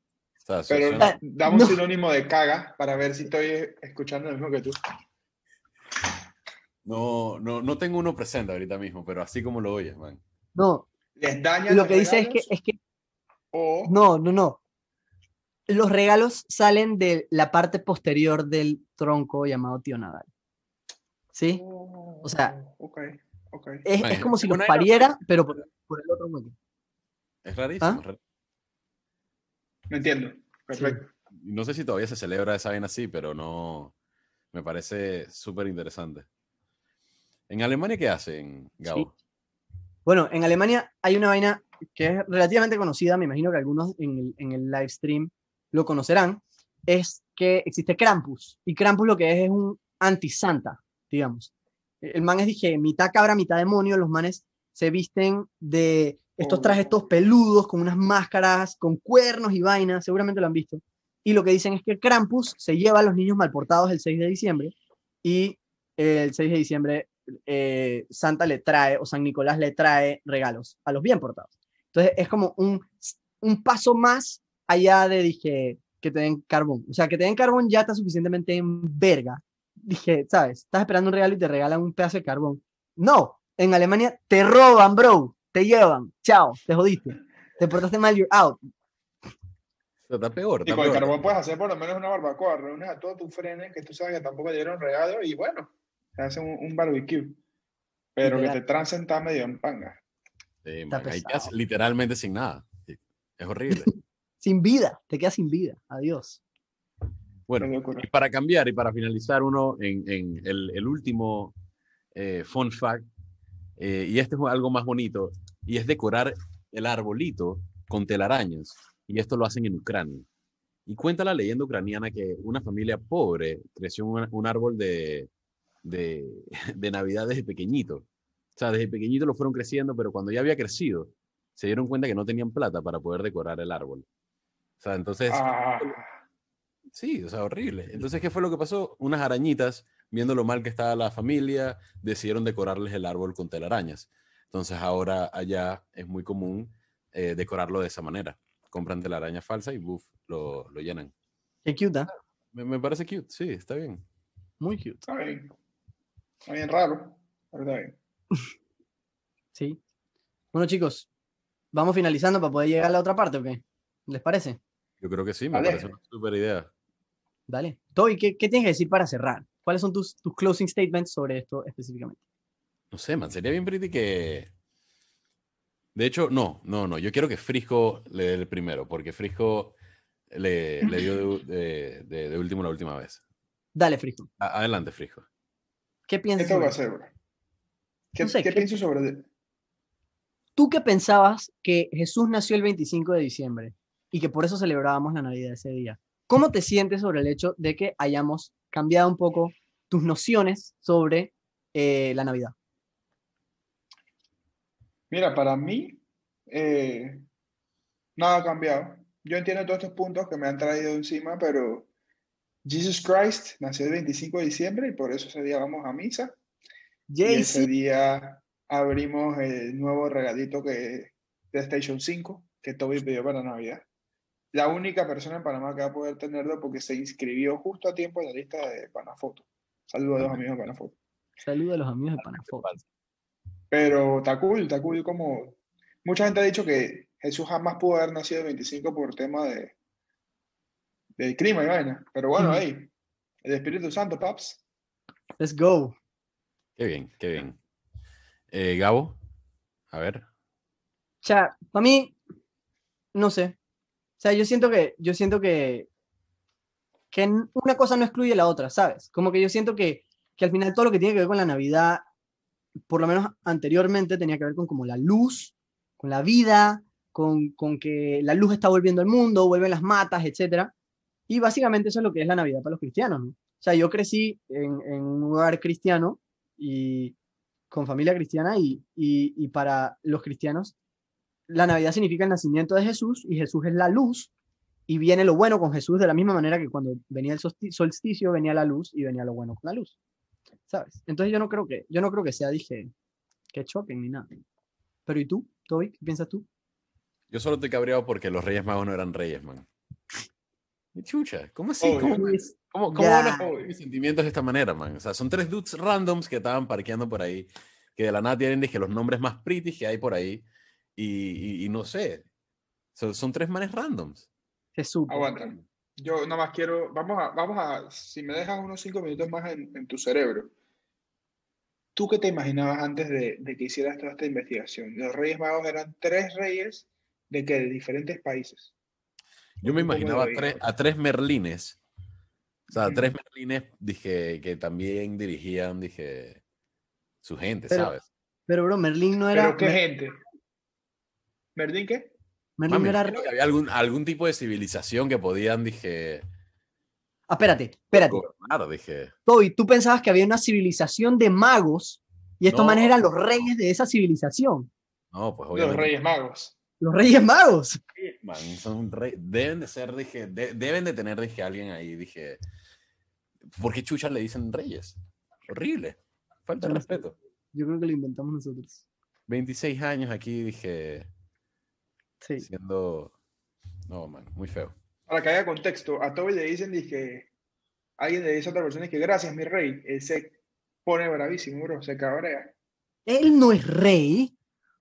sea, su- Pero suena- dame un no. sinónimo de caga para ver si estoy escuchando lo mismo que tú. no, no, no tengo uno presente ahorita mismo, pero así como lo oyes, man. No, Les dañan lo los que dice es que, es que o No, no, no. Los regalos salen de la parte posterior del tronco llamado tío Nadal. ¿Sí? o sea, ok, ok. Es, Bueno, es como si los pariera, pero por, por el otro hueco. Es rarísimo. ¿Ah? es entiendo. Perfecto. No sé si todavía se celebra esa vaina así, pero no. Me parece súper interesante. ¿En Alemania qué hacen, Gabo? Bueno, en Alemania hay una vaina que es relativamente conocida, me imagino que algunos en el, en el live stream lo conocerán, es que existe Krampus. Y Krampus lo que es es un anti-santa, digamos. El man es, dije, mitad cabra, mitad demonio. Los manes se visten de estos Oh. trajes todos peludos, con unas máscaras, con cuernos y vainas, seguramente lo han visto. Y lo que dicen es que Krampus se lleva a los niños malportados el 6 de diciembre y el 6 de diciembre eh, Santa le trae, o San Nicolás le trae regalos a los bien portados. Entonces es como un, un paso más allá de, dije, que te den carbón. O sea, que te den carbón ya está suficientemente en verga. Dije, ¿sabes? Estás esperando un regalo y te regalan un pedazo de carbón. No, en Alemania te roban, bro. Te llevan. Chao, te jodiste. Te portaste mal, you're out. O sea, Está peor. Y Está con el carbón puedes hacer por lo menos una barbacoa. Reúnes a todos tus frenes que tú sabes que tampoco dieron regalo y bueno, se hace un, un barbecue. Pero que Literal. te trancen está medio en panga. Sí, man, ahí quedas literalmente sin nada. Sí, Es horrible. *laughs* Sin vida. Te quedas sin vida. Adiós. Bueno, y para cambiar y para finalizar uno en, en el, el último eh, fun fact, eh, y este es algo más bonito, y es decorar el arbolito con telarañas, y esto lo hacen en Ucrania. Y cuenta la leyenda ucraniana que una familia pobre creció un, un árbol de, de, *laughs* de Navidad desde pequeñito. O sea, desde pequeñito lo fueron creciendo, pero cuando ya había crecido, se dieron cuenta que no tenían plata para poder decorar el árbol. O sea, entonces... Ah, Sí, o sea, horrible. Entonces, ¿qué fue lo que pasó? Unas arañitas, viendo lo mal que estaba la familia, decidieron decorarles el árbol con telarañas. Entonces, ahora allá es muy común eh, decorarlo de esa manera. Compran telaraña falsa y buff, lo, lo llenan. Qué cute, ¿ah? Me, me parece cute, sí, está bien. Muy cute. está bien. Está bien raro, pero está bien. *laughs* Sí. Bueno, chicos, vamos finalizando para poder llegar a la otra parte, ¿o qué? ¿Les parece? Yo creo que sí, me Vale. parece una súper idea. Dale. Toby, ¿qué, ¿qué tienes que decir para cerrar? ¿Cuáles son tus, tus closing statements sobre esto específicamente? No sé, man, sería bien pretty que... De hecho, no, no, no. Yo quiero que Frisco le dé el primero, porque Frisco le, le dio de, de- de- de último la última vez. Dale, Frisco. A- adelante, Frisco. ¿Qué ¿Qué piensas? tengo que sobre hacer, bro? ¿Qué, No sé, qué ¿qué- pienso sobre ¿Tú qué pensabas que Jesús nació el 25 de diciembre y que por eso celebrábamos la Navidad ese día? ¿Cómo te sientes sobre el hecho de que hayamos cambiado un poco tus nociones sobre eh, la Navidad? Mira, para mí, eh, nada ha cambiado. Yo entiendo todos estos puntos que me han traído encima, pero Jesus Christ nació el 25 de diciembre y por eso ese día vamos a misa. Y ese día abrimos el nuevo regalito que de Station 5 que Toby pidió para Navidad. La única persona en Panamá que va a poder tenerlo porque se inscribió justo a tiempo en la lista de Panafoto. Saludos a los amigos de Panafoto. saludo a los amigos de Panafoto. Pero está cool, está cool como... Mucha gente ha dicho que Jesús jamás pudo haber nacido el 25 por tema de del clima y vaina. Pero bueno, ahí, el Espíritu Santo, paps. Let's go. Qué bien, qué bien. Eh, Gabo, a ver. O sea, para mí, no sé. Sea, yo siento que, yo siento que, que una cosa no excluye la otra, ¿sabes? Como que yo siento que, que al final todo lo que tiene que ver con la Navidad, por lo menos anteriormente, tenía que ver con como la luz, con la vida, con, con que la luz está volviendo al mundo, vuelven las matas, etc. Y básicamente eso es lo que es la Navidad para los cristianos, ¿no? O sea, yo crecí en, en un lugar cristiano y con familia cristiana y, y, y para los cristianos la Navidad significa el nacimiento de Jesús y Jesús es la luz y viene lo bueno con Jesús de la misma manera que cuando venía el solsti- solsticio venía la luz y venía lo bueno con la luz. ¿Sabes? Entonces yo no creo que yo no creo que sea dije que choquen ni nada. Pero ¿y tú, Toby? ¿Qué piensas tú? Yo solo estoy cabreado porque los Reyes Magos no eran Reyes, man. Qué Chucha, ¿cómo así? Obvio. ¿Cómo, Luis, cómo, cómo Ya. van a mis sentimientos de esta manera, man? O sea, son tres dudes randoms que estaban parqueando por ahí, que de la nada tienen dije, los nombres más pretty que hay por ahí, y, y- y no sé. Son, son tres manes randoms. Se supo. Aguanta. Yo nada más quiero, vamos a, vamos a, si me dejas unos cinco minutos más en, en tu cerebro, ¿tú qué te imaginabas antes de, de que hicieras toda esta investigación? Los Reyes Magos eran tres reyes ¿De qué? De diferentes países. Yo me imaginaba a tres, a tres merlines. O sea, Ujú. tres merlines, dije, que también dirigían, dije, su gente, Pero- ¿sabes? Pero, bro, Merlín no era. ¿Pero qué Mer- gente? ¿Merlín qué? Merlín Mami, era. imagino que había algún, algún tipo de civilización que podían, dije, Ah, espérate, espérate. gobernar, dije. Toby, tú pensabas que había una civilización de magos y estos No. manes eran los reyes de esa civilización. No, pues Los obviamente. Reyes Magos. Los reyes magos. Man, son rey- deben de ser, dije, de- deben de tener, dije, alguien ahí, dije. ¿Por qué chuchas le dicen reyes? Horrible. Falta de respeto. Yo creo que lo inventamos nosotros. 26 años aquí, dije, Sí. siendo. No, man, muy feo. Para que haya contexto, a Toby le dicen que alguien le dice a otra persona que gracias, mi rey. Él se pone bravísimo, bro, se cabrea. Él no es rey.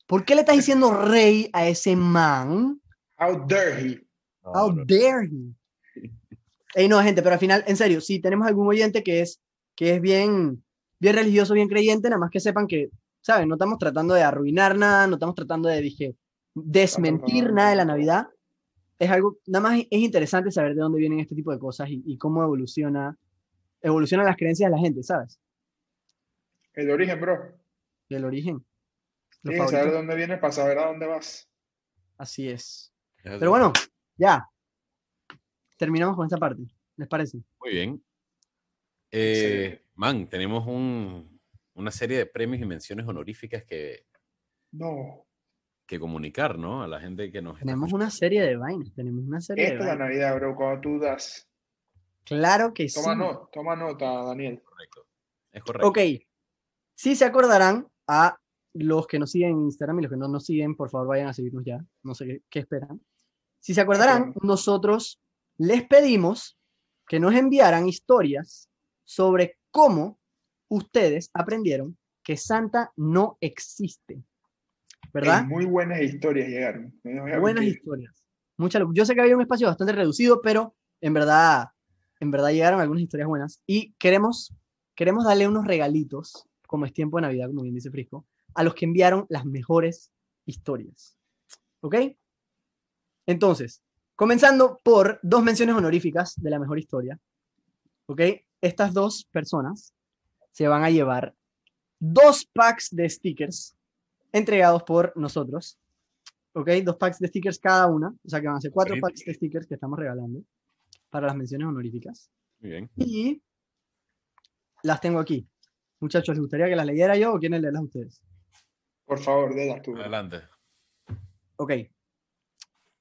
¿Por qué le estás diciendo rey a ese man? How dare he? How dare he? *laughs* Ey, no, gente, pero al final, en serio, si tenemos algún oyente que es, que es bien, bien religioso, bien creyente, nada más que sepan que, ¿saben? No estamos tratando de arruinar nada, no estamos tratando de, dije, desmentir nada de la. Navidad. Es algo, nada más es interesante saber de dónde vienen este tipo de cosas y, y cómo evoluciona, evolucionan las creencias de la gente, ¿sabes? El origen, bro. Del origen. Tienes que saber de dónde vienes para saber a dónde vas. Así es. Es Pero bueno, ya. Terminamos con esta parte. ¿Les parece? Muy bien. Eh, man, tenemos un- una serie de premios y menciones honoríficas que, No. Que comunicar, ¿no? A la gente que nos Tenemos una serie de vainas. Tenemos una serie Esta de es la vainas. Navidad, bro, cuando tú das. Claro que Toma, sí. no, toma nota, Daniel. Correcto. Es correcto. Ok. Sí se acordarán a los que nos siguen en Instagram y los que no nos siguen, por favor vayan a seguirnos ya. No sé qué, qué esperan. Si se acordarán, nosotros les pedimos que nos enviaran historias sobre cómo ustedes aprendieron que Santa no existe. ¿Verdad? Muy buenas historias llegaron. no buenas historias. Mucha Yo sé que había un espacio bastante reducido, pero en verdad, en verdad llegaron algunas historias buenas. Y queremos, queremos darle unos regalitos, como es tiempo de Navidad, como bien dice Frisco, a los que enviaron las mejores historias. ¿Ok? Entonces, comenzando por dos menciones honoríficas de la mejor historia. ¿Ok? Estas dos personas se van a llevar dos packs de stickers entregados por nosotros. ¿Ok? Dos packs de stickers cada una. O sea que van a ser cuatro Bonito. packs de stickers que estamos regalando para las menciones honoríficas. Muy bien. Y las tengo aquí. Muchachos, ¿les gustaría que las leyera yo o quieren leerlas ustedes? Por favor, délas tú. Adelante. Ok.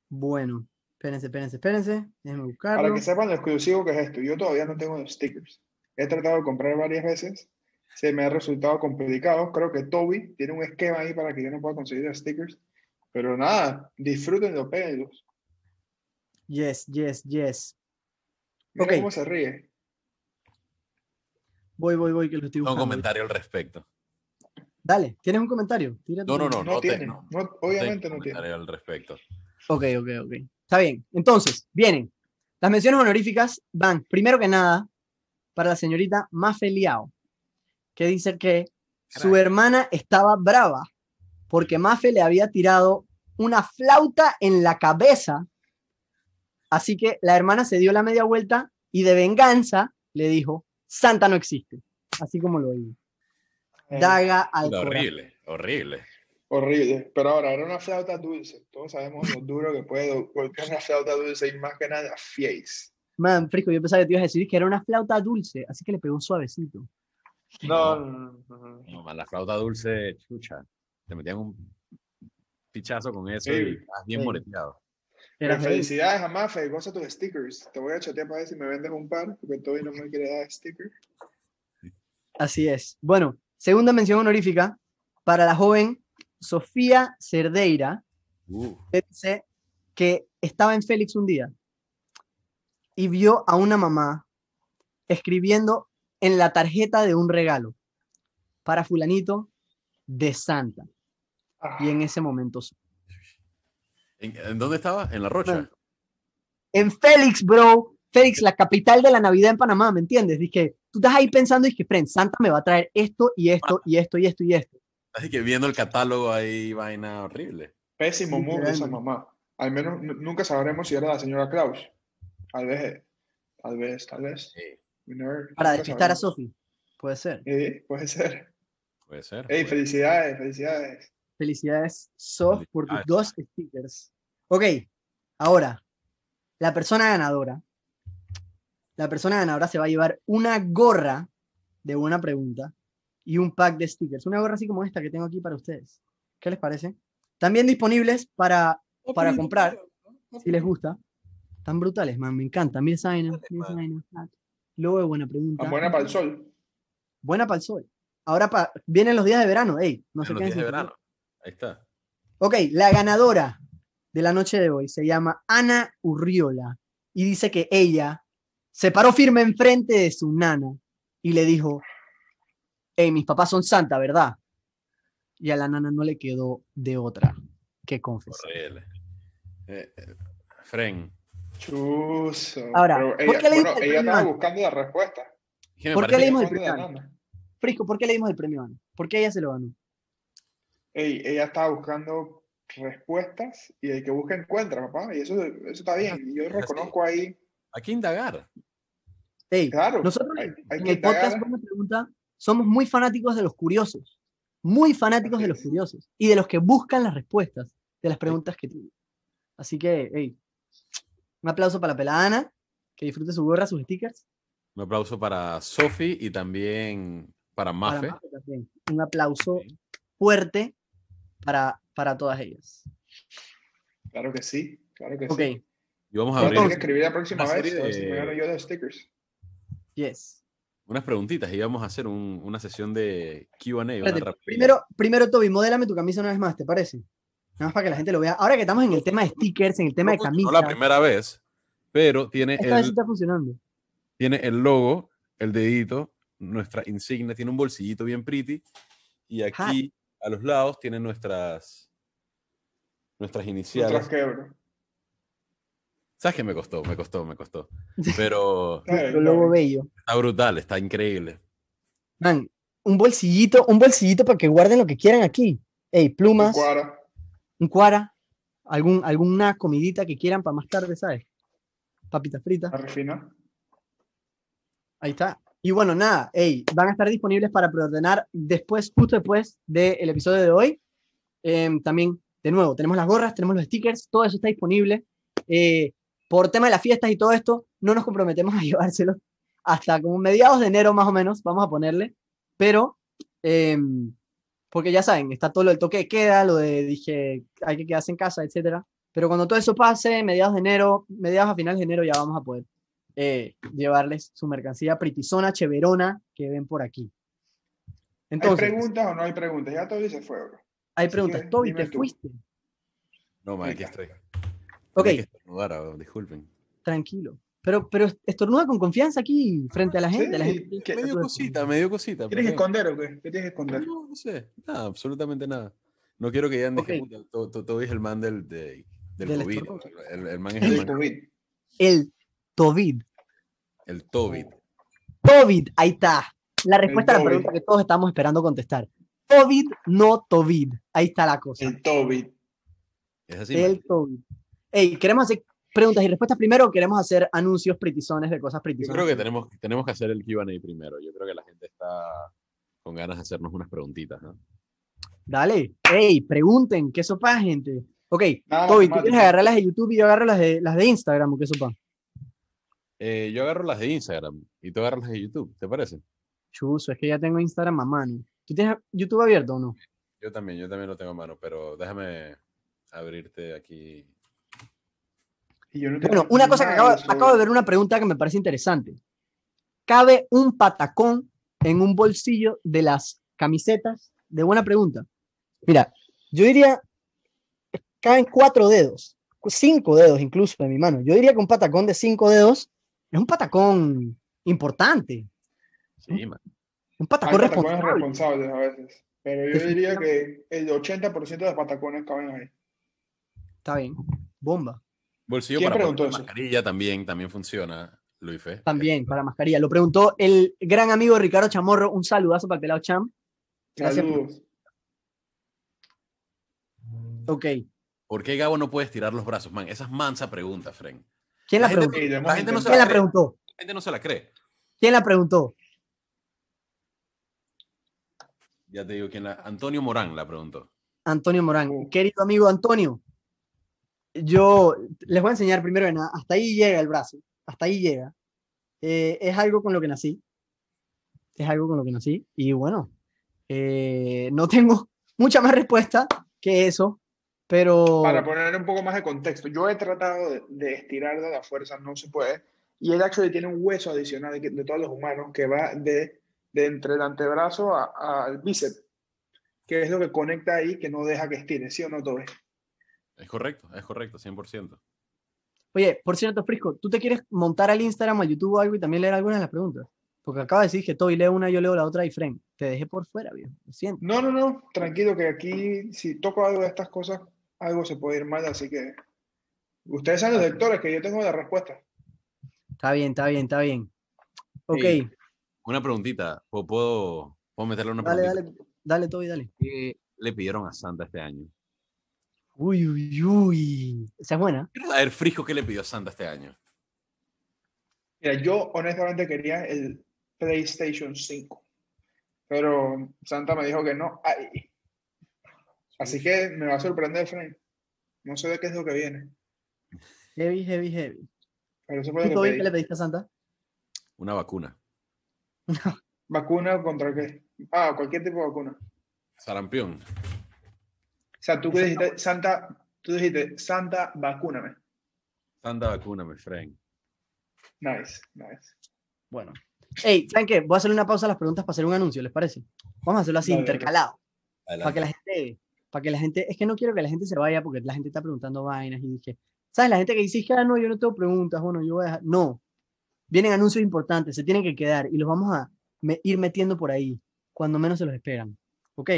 Bueno, espérense, espérense, espérense. Déjenme buscarlo. Para que sepan lo exclusivo que es esto, yo todavía no tengo los stickers. He tratado de comprar varias veces, se me ha resultado complicado. Creo que Toby tiene un esquema ahí para que yo no pueda conseguir los stickers. Pero nada, disfrútenlo, péguenlos. Yes, yes, yes. Mira cómo se ríe. Voy, voy, voy, que lo estoy Un buscando. comentario al respecto. Dale, ¿tienes un comentario? Tira tu No, no, no. No, te- tiene, no, no, tengo obviamente no tiene. comentario al respecto. Ok, ok, ok. Está bien. Entonces, vienen. Las menciones honoríficas van, primero que nada, para la señorita Mafeliao, que dice que su hermana estaba brava porque Mafe le había tirado una flauta en la cabeza. Así que la hermana se dio la media vuelta y de venganza le dijo, Santa no existe. Así como lo oí. Eh, Daga al corazón. Horrible, horrible. horrible. Pero ahora, era una flauta dulce. Todos sabemos lo duro que puede golpear una flauta dulce y más que nada fies. Man, Frisco, yo pensaba que te ibas a decir que era una flauta dulce, así que le pegó suavecito. No, no, no, la flauta dulce, chucha. Te metían un pichazo con eso Sí, y estás bien sí. moreteado. Pero felicidades a Mafe, goza tus stickers. Te voy a chatear para ver si me vendes un par, porque Toby no me quiere dar sticker. Así es. Bueno, segunda mención honorífica para la joven Sofía Cerdeira, Uh, que dice que estaba en Félix un día y vio a una mamá escribiendo en la tarjeta de un regalo para fulanito de Santa. Ah, Y en ese momento... ¿En, en dónde estaba? En La Rocha. Bueno. En Félix, bro. Félix, la capital de la Navidad en Panamá, ¿me entiendes? Dije, tú estás ahí pensando y que, friend, Santa me va a traer esto y esto y esto y esto y esto. Así que viendo el catálogo ahí, vaina horrible. Pésimo move de esa mamá. Al menos nu- nunca sabremos si era la señora Klaus. Tal vez, tal vez, tal vez. Sí, never- Para despistar a. Sofi. Puede ser. Eh, puede ser. puede ser. Ey, puede- felicidades, felicidades. Felicidades, Sof, por tus dos stickers. Ok, ahora, la persona ganadora. La persona ganadora se va a llevar una gorra de buena pregunta y un pack de stickers. Una gorra así como esta que tengo aquí para ustedes. ¿Qué les parece? También disponibles para, para comprar, si les gusta. Tan brutales, man, me encanta. Mira esa vaina, mira esa vaina. Luego de buena pregunta. Tan buena para el sol. Buena para el sol. Ahora pa- vienen los días de verano, ey, no se los días de verano. Ahí está. Ok, la ganadora de la noche de hoy se llama Ana Urriola y dice que ella se paró firme enfrente de su nana y le dijo, hey, mis papás son santa, ¿verdad? Y a la nana no le quedó de otra que confesar. Horrible. Eh, eh, Fren, Chuso. Ahora, Pero ¿por ella, qué le bueno, el ella premio estaba buscando la respuesta. ¿qué me ¿Por qué parece le dimos el premio? Ana? Frisco, ¿por qué le dimos el premio Ana? ¿Por qué ella se lo ganó? Ey, ella estaba buscando respuestas y el que busca encuentra, papá. Y eso, eso está bien. Y yo reconozco ahí. Hay que indagar. Ey, Claro. nosotros hay, hay en que el podcast indagar. Buena Pregunta somos muy fanáticos de los curiosos, muy fanáticos Así de los es. curiosos y de los que buscan las respuestas de las preguntas que tienen. Así que, hey, un aplauso para la pelada Ana, que disfrute su gorra, sus stickers. Un aplauso para Sofi y también para para Mafe. También. Un aplauso fuerte para, para todas ellas. Claro que sí. Claro que Ok, sí. Y vamos a abrir tener que escribir la próxima vez. ver si me de- gano yo los stickers. yes. unas preguntitas y vamos a hacer un- una sesión de QA. primero, primero, Toby, modélame tu camisa una vez más, ¿te parece? Nada más para que la gente lo vea. Ahora que estamos en el tema de stickers, en el tema No de camisas, la primera vez, pero tiene esta vez el, está funcionando. tiene el logo, el dedito, nuestra insignia, tiene un bolsillito bien pretty y aquí a los lados tiene nuestras nuestras iniciales. ¿Sabes qué me costó? Me costó, me costó. *laughs* Pero está logo bello. está brutal, está increíble. Man, un bolsillito, un bolsillito para que guarden lo que quieran aquí. Ey, plumas. Un cuara, algún, alguna comidita que quieran para más tarde, ¿sabes? Papitas fritas, ahí está. Y bueno, nada, ey, van a estar disponibles para preordenar después, justo después del episodio de hoy. Em, también, de nuevo, tenemos las gorras, tenemos los stickers, todo eso está disponible. Eh, por tema de las fiestas y todo esto, no nos comprometemos a *laughs* llevárselo hasta como mediados de enero más o menos, vamos a ponerle. Pero, em, porque ya saben, está todo lo del toque de queda, lo de dije, hay que quedarse en casa, etcétera. Pero cuando todo eso pase, mediados de enero, mediados a finales de enero, ya vamos a poder eh, llevarles su mercancía pritizona, cheverona, que ven por aquí. ¿Hay Entonces, preguntas o no hay preguntas? Ya todo se fue, bro. hay Así preguntas. que Toby, ¿te tú. fuiste? No, man, aquí estoy. Ok, que estornudar, ah, disculpen. tranquilo. Pero, pero estornuda con confianza aquí frente a la gente. la Sí, gente ¿qué- Me dio cosita, me dio cosita. ¿Quieres esconder o qué? ¿Qué tienes que esconder? No, no sé, nada, absolutamente nada. No quiero que ya dije, Ok. puta, to- to- Toby es el man del, de- del Del COVID. El, el man es el, El man- COVID. El Tovid. el Toby. Tovid, ahí está. La respuesta a la pregunta que todos estamos esperando contestar. Tovid, no Tovid. Ahí está la cosa. El COVID. Es así. El man. Tovid. Ey, ¿queremos hacer preguntas y respuestas primero o queremos hacer anuncios pritizones de cosas Yo pritizones? creo que tenemos, tenemos que hacer el QA primero. Yo creo que la gente está con ganas de hacernos unas preguntitas. ¿no? Dale. Ey, pregunten, ¿qué sopa, gente? Ok, Nada Toby, ¿tú quieres agarrar las de YouTube y yo agarro las de, las de Instagram o qué sopa? Eh, yo agarro las de Instagram y tú agarras las de YouTube, ¿te parece? Chuzo, es que ya tengo Instagram a mano. ¿Tú tienes YouTube abierto o no? Yo también, yo también lo tengo a mano, pero déjame abrirte aquí. Y yo no tengo Bueno, una cosa que acabo, de eso. acabo de ver una pregunta que me parece interesante. ¿Cabe un patacón en un bolsillo de las camisetas? De buena pregunta. Mira, yo diría, caben cuatro dedos, cinco dedos incluso de mi mano. Yo diría que un patacón de cinco dedos es un patacón importante, Sí, man. un Hay patacón patacones responsable. responsables a veces. Pero yo diría que el 80% de los patacones caben ahí. Está bien, bomba. Bolsillo ¿Quién para preguntó la eso? mascarilla también, también funciona, Luis Fe. También, para mascarilla. Lo preguntó el gran amigo Ricardo Chamorro. Un saludazo para el pelado Cham. Gracias. Saludos. Ok. ¿Por qué Gabo no puede estirar los brazos, man? Esa es mansa pregunta, Fren. ¿Quién la, La preguntó? La gente no se ¿Quién la cree. preguntó? La gente no se la cree. ¿Quién la preguntó? Ya te digo quién la... Antonio Morán la preguntó. Antonio Morán. Querido amigo Antonio, yo les voy a enseñar primero de hasta ahí llega el brazo, hasta ahí llega. Eh, es algo con lo que nací. Es algo con lo que nací. Y bueno, eh, no tengo *laughs* mucha más respuesta que eso, pero... Para poner un poco más de contexto, yo he tratado de, de estirar de la fuerza, no se puede. Y el actually tiene un hueso adicional de, todos los humanos que va de, de entre el antebrazo al bíceps, que es lo que conecta ahí, que no deja que estire, ¿sí o no, Toby? Es correcto, es correcto, 100%. Oye, por cierto, Frisco, ¿tú te quieres montar al Instagram al YouTube o algo y también leer algunas de las preguntas? Porque acaba de decir que Toby lee una, yo leo la otra y Fren. Te dejé por fuera, viejo. Lo siento. No, no, no, tranquilo, que aquí si toco algo de estas cosas, algo se puede ir mal, así que ustedes son los lectores, que yo tengo la respuesta. Está bien, está bien, está bien. Ok, Una preguntita, ¿puedo, puedo, puedo meterle una dale, preguntita? dale, dale, Toby, dale. ¿Qué le pidieron a Santa este año? Uy, uy, uy. Esa es buena. Saber, Frisco, ¿qué le pidió Santa este año? Mira, yo honestamente quería el PlayStation 5, pero Santa me dijo que no. Ay. Así que me va a sorprender, Frank. No sé de qué es lo que viene, Heavy, heavy, heavy. pero eso fue ¿Tú, lo que pedí. le pediste a Santa? Una vacuna. *laughs* ¿Vacuna contra qué? Ah, cualquier tipo de vacuna. Sarampión. O sea, tú que dijiste, Santa, tú dijiste, Santa, vacúname. Santa vacuna, mi friend. Nice, nice. Bueno. Hey, ¿saben qué? Voy a hacerle una pausa a las preguntas para hacer un anuncio, ¿les parece? Vamos a hacerlo así, Dale, intercalado. Para que la gente, para que la gente, es que no quiero que la gente se vaya porque la gente está preguntando vainas y dije, ¿sabes? La gente que dice, que, ah, no, yo no tengo preguntas, bueno, yo voy a dejar. No. Vienen anuncios importantes, se tienen que quedar y los vamos a me- ir metiendo por ahí, cuando menos se los esperan. ¿Ok?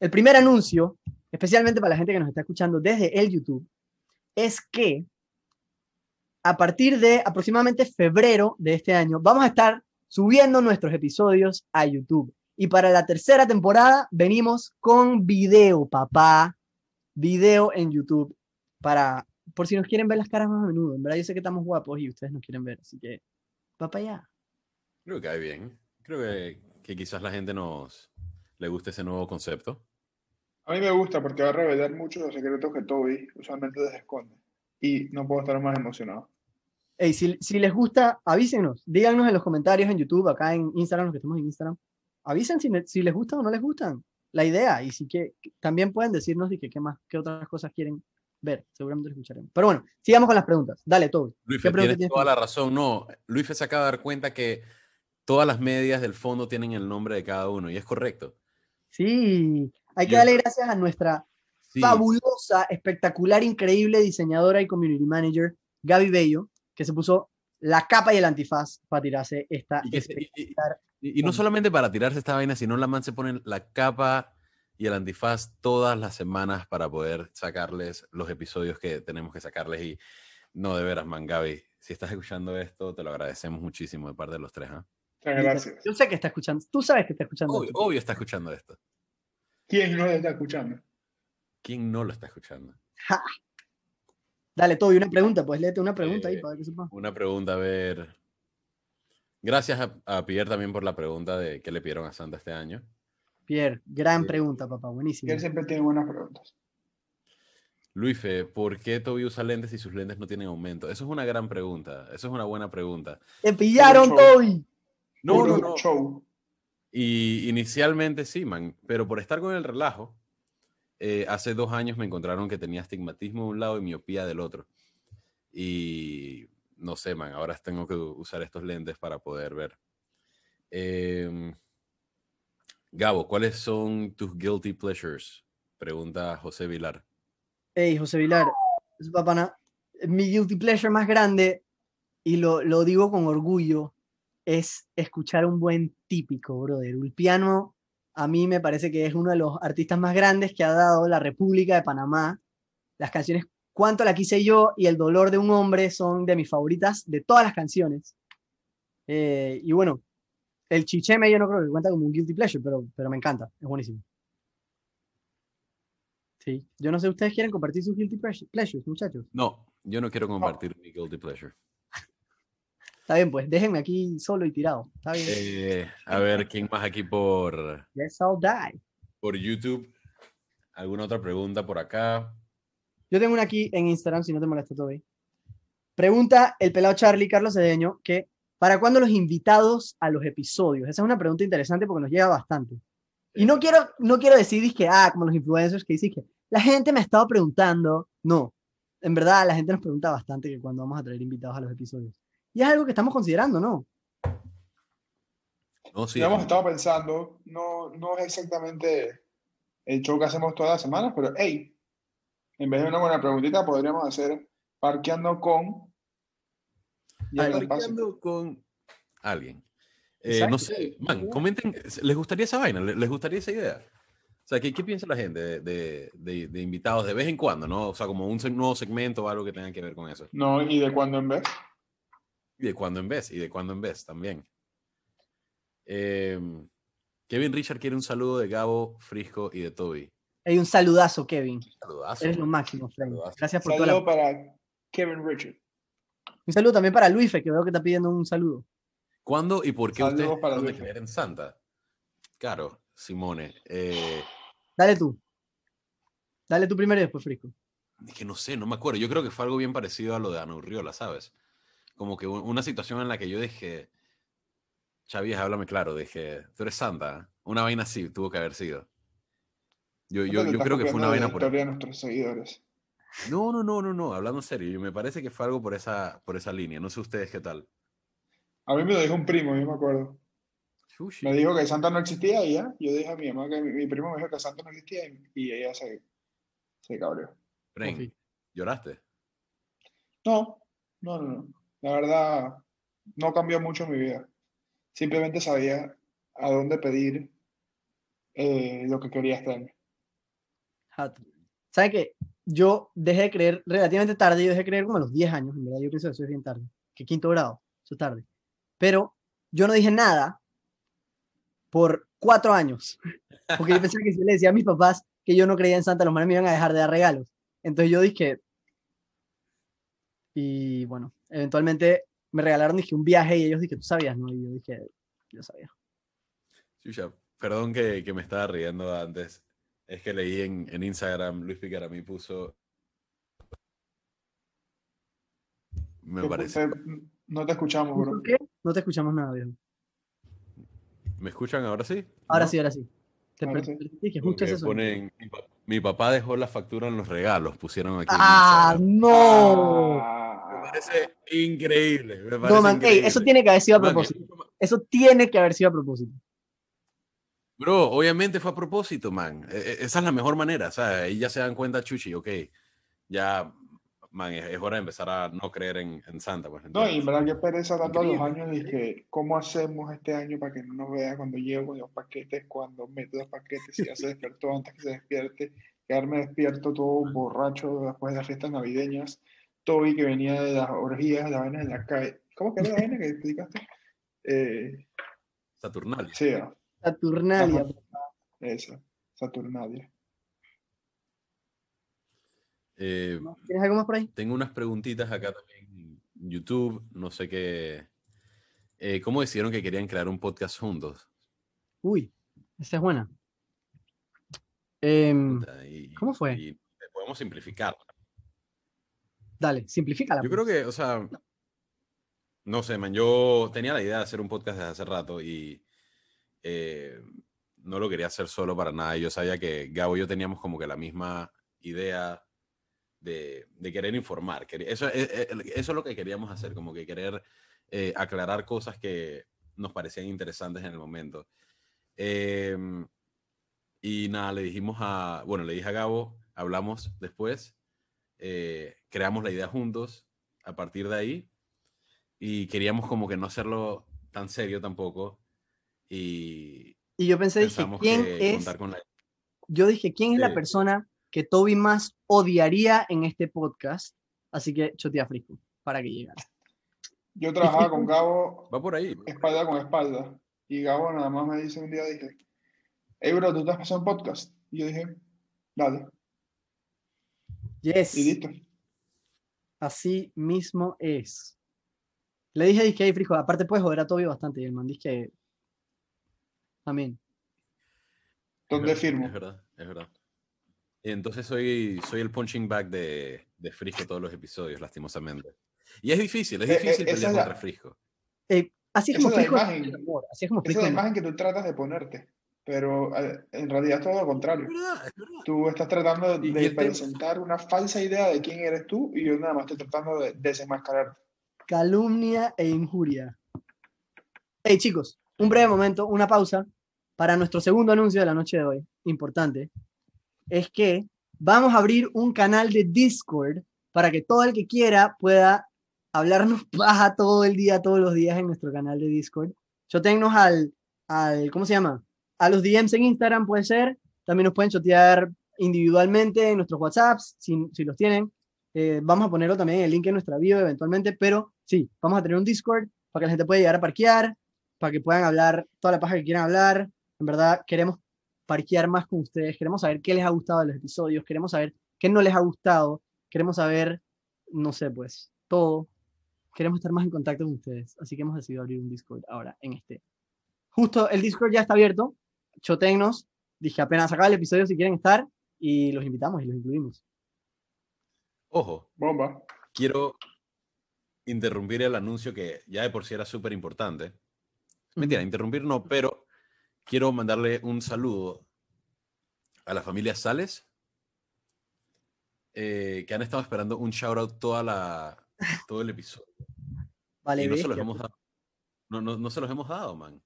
El primer anuncio, especialmente para la gente que nos está escuchando desde el YouTube, es que a partir de aproximadamente febrero de este año, vamos a estar subiendo nuestros episodios a YouTube. Y para la tercera temporada venimos con video, papá. Video en YouTube. Para, por si nos quieren ver las caras más a menudo. En verdad, yo sé que estamos guapos y ustedes nos quieren ver. Así que, para allá. Creo que cae bien. Creo que quizás la gente nos le guste ese nuevo concepto. A mí me gusta porque va a revelar muchos los secretos que Toby usualmente les esconde. Y no puedo estar más emocionado. Ey, si, si les gusta, avísenos. Díganos en los comentarios en YouTube, acá en Instagram, los que estamos en Instagram. Avisen si, si les gusta o no les gustan la idea. Y si que también pueden decirnos de que, qué más, qué otras cosas quieren ver. Seguramente lo escucharemos. Pero bueno, sigamos con las preguntas. Dale, Toby. Luis, ¿Qué pregunta tienes tienes toda tú? la razón. No, Luis se acaba de dar cuenta que todas las medias del fondo tienen el nombre de cada uno y es correcto. Sí, hay que darle gracias a nuestra Sí, fabulosa, espectacular, increíble diseñadora y community manager, Gaby Bello, que se puso la capa y el antifaz para tirarse esta y, se- y- y- espectacular. y- y no solamente para tirarse esta vaina, sino la man se pone la capa y el antifaz todas las semanas para poder sacarles los episodios que tenemos que sacarles. Y no, de veras, man, Gaby, si estás escuchando esto, te lo agradecemos muchísimo de parte de los tres. ¿ah? Muchas gracias. Yo sé que está escuchando, tú sabes que está escuchando. Obvio, esto. obvio está escuchando esto. ¿Quién no lo está escuchando? ¿Quién no lo está escuchando? Dale, Toby, una pregunta, pues léete una pregunta ahí Eh, para que sepa. Una pregunta, a ver. Gracias a, a Pierre también por la pregunta de qué le pidieron a Santa este año. Pierre, gran eh, pregunta, papá, buenísimo. Él siempre tiene buenas preguntas. Luife, ¿por qué Toby usa lentes y sus lentes no tienen aumento? Eso es una gran pregunta. Eso es una buena pregunta. ¡Te pillaron. Toby! No, no, no. Show. Y inicialmente sí, man. Pero por estar con el relajo, eh, hace dos años me encontraron que tenía astigmatismo de un lado y miopía del otro. Y no sé, man. Ahora tengo que usar estos lentes para poder ver. Em, Gabo, ¿cuáles son tus guilty pleasures? Pregunta José Vilar. Hey, José Vilar, es papana, mi guilty pleasure más grande, y lo, lo digo con orgullo, es escuchar un buen típico, brother. El piano a mí me parece que es uno de los artistas más grandes que ha dado la República de Panamá. Las canciones Cuánto la quise yo y El dolor de un hombre son de mis favoritas de todas las canciones. Eh, y bueno, el chicheme yo no creo que cuenta como un guilty pleasure, pero, pero me encanta, es buenísimo. Sí. Yo no sé, ¿ustedes quieren compartir sus guilty pleasure- pleasures, muchachos? No, yo no quiero compartir mi guilty pleasure. Está bien, pues déjenme aquí solo y tirado. Está bien. Eh, a ver, ¿quién más aquí por, Yes, I'll die. por YouTube? ¿Alguna otra pregunta por acá? Yo tengo una aquí en Instagram, si no te molesta todavía. Pregunta el pelado Charlie Carlos Cedeño que ¿para cuándo los invitados a los episodios? Esa es una pregunta interesante porque nos llega bastante. Y no quiero, no quiero decir que, ah, como los influencers que dicen que la gente me ha estado preguntando. No, en verdad la gente nos pregunta bastante que cuando vamos a traer invitados a los episodios. Y es algo que estamos considerando, ¿no? No, sí. Ya hemos estado pensando, no, no es exactamente el show que hacemos todas las semanas, pero hey, en vez de una buena preguntita, podríamos hacer parqueando con. Parqueando con alguien. Eh, no sé, man, comenten, ¿les gustaría esa vaina? ¿Les gustaría esa idea? O sea, ¿qué, qué piensa la gente de, de- de- de invitados de vez en cuando, no? O sea, como un nuevo segmento o algo que tenga que ver con eso. No, y de cuando en vez. Y de cuando en vez, y de cuando en vez también. Eh, Kevin Richard quiere un saludo de Gabo, Frisco y de Toby. Hay un saludazo, Kevin. Saludazo. Eres lo máximo, Frank. Saludazo. Gracias por toda la... Saludo para Kevin Richard. Un saludo también para Luis, que veo que está pidiendo un saludo. ¿Cuándo y por qué Saludos ustedes para creer en Santa? Claro, Simone. Eh, Dale tú. Dale tú primero y después Frisco. Es que no sé, no me acuerdo. Yo creo que fue algo bien parecido a lo de Ana Urriola, ¿sabes? Como que una situación en la que yo dije, Chavías, háblame claro, dije, tú eres santa. Una vaina así tuvo que haber sido. Yo, yo, yo creo que fue una vaina por... historia de nuestros seguidores. No, no, no, no, no, hablando en serio, me parece que fue algo por esa, por esa línea. No sé ustedes qué tal. A mí me lo dijo un primo, yo me acuerdo. Sushi. Me dijo que Santa no existía y ya. Yo dije a mi mamá que mi, mi primo me dijo que Santa no existía y, y ella se, se cabreó. Confí. ¿lloraste? No, no, no, no. La verdad, no cambió mucho mi vida. Simplemente sabía a dónde pedir eh, lo que quería este año. Jato. ¿Sabe qué? Yo dejé de creer relativamente tarde, yo dejé de creer como a los 10 años, en verdad, yo pienso que eso es bien tarde, que quinto grado, eso es tarde. Pero yo no dije nada por cuatro años, porque yo pensaba que si le decía a mis papás que yo no creía en Santa, los manes me iban a dejar de dar regalos. Entonces yo dije, y bueno, eventualmente me regalaron dije, un viaje y ellos dije, tú sabías, ¿no? Y yo dije, yo sabía. Chucha, perdón que, que me estaba riendo antes. Es que leí en, en Instagram, Luis Picaramí puso... Me Te- parece... te- no te escuchamos, bro. ¿Por qué? No te escuchamos nada, viejo. ¿Me escuchan ahora sí? Ahora ¿No? sí, ahora sí. Te Ahora sí. justo ponen, mi papá dejó la factura en los regalos, pusieron aquí. ¡Ah, no! Me Ah, parece increíble. Me No, parece man, ey, eso increíble. tiene que haber sido a Man, propósito. más- Eso tiene que haber sido a propósito. Bro, obviamente fue a propósito, man. E- e- Esa es la mejor manera, ¿sabes? Ahí ya se dan cuenta, Chuchi, ok, ya, man, es, es hora de empezar a no creer en, en Santa, pues. No, y en verdad que pereza tanto los años, dije, ¿cómo hacemos este año para que no nos vea cuando llego con los paquetes, cuando meto los paquetes, si ya se despertó antes que se despierte, quedarme despierto todo borracho después de las fiestas navideñas, Toby que venía de las orgías, las vainas en la calle, ¿cómo que era la vaina que explicaste? Eh, Saturnalia. sí, Saturnalia. Ajá. esa, Saturnalia. Eh, ¿Tienes algo más por ahí? tengo unas preguntitas acá también en YouTube, no sé qué. Eh, ¿Cómo decidieron que querían crear un podcast juntos? Uy, esa es buena. Em, y- ¿cómo fue? y podemos simplificar. dale, simplifícala. Yo pues. creo que, o sea, no sé, man, yo tenía la idea de hacer un podcast desde hace rato y eh, no lo quería hacer solo para nada. Yo sabía que Gabo y yo teníamos como que la misma idea de, de querer informar. Eso, es- es- eso es lo que queríamos hacer, como que querer eh, aclarar cosas que nos parecían interesantes en el momento. Em, y nada, le dijimos a, bueno, le dije a Gabo, hablamos después, eh, creamos la idea juntos a partir de ahí y queríamos como que no hacerlo tan serio tampoco y Y yo pensé, dije, ¿quién es? con la... Yo dije, ¿quién es la persona que Toby más odiaría en este podcast? Así que chotea frisco para que llegara. Yo trabajaba con Gabo *laughs* Va por ahí. espalda con espalda. Y Gabo nada más me dice un día, dije, hey bro, ¿tú te has pasado un podcast? Y yo dije, dale. Yes. Y listo. Así mismo es. Le dije disque ahí, frijo. Aparte puedes joder a Toby bastante. Y el man dice que. Amén. ¿Dónde Es firmo? verdad, es verdad. Y entonces soy, soy el punching back de, de Frisco todos los episodios, lastimosamente. Y es difícil, es Eh, eh, difícil esa pelear es la- contra Frisco. Eh, así es Esa como frijo. imagen. es amor, Así es como Esa es la imagen que tú tratas de ponerte, pero eh, en realidad es todo lo contrario. Es verdad, es verdad. Tú estás tratando de presentar una falsa idea de quién eres tú y yo nada más estoy tratando de desenmascarar. calumnia e injuria. Hey chicos, un breve momento, una pausa para nuestro segundo anuncio de la noche de hoy, importante, es que vamos a abrir un canal de Discord para que todo el que quiera pueda hablarnos *laughs* paja todo el día, todos los días en nuestro canal de Discord. Chotennos al, al, ¿cómo se llama? A los DMs en Instagram puede ser, también nos pueden chotear individualmente en nuestros WhatsApps, si, si los tienen. Eh, vamos a ponerlo también en el link en nuestra bio eventualmente, pero sí, vamos a tener un Discord para que la gente pueda llegar a parquear, para que puedan hablar toda la paja que quieran hablar. En verdad, queremos parquear más con ustedes, queremos saber qué les ha gustado de los episodios, queremos saber qué no les ha gustado, queremos saber, no sé, pues, todo. Queremos estar más en contacto con ustedes, así que hemos decidido abrir un Discord ahora en este. Justo el Discord ya está abierto, chotennos, dije apenas acaba el episodio si quieren estar y los invitamos y los incluimos. Ojo, Bomba. quiero interrumpir el anuncio que ya de por sí era súper importante. Mentira, interrumpir no, pero quiero mandarle un saludo a la familia Sales, eh, que han estado esperando un shout out toda la, todo el episodio. *laughs* Vale, y no se los hemos dado. No, no, no se los hemos dado, man.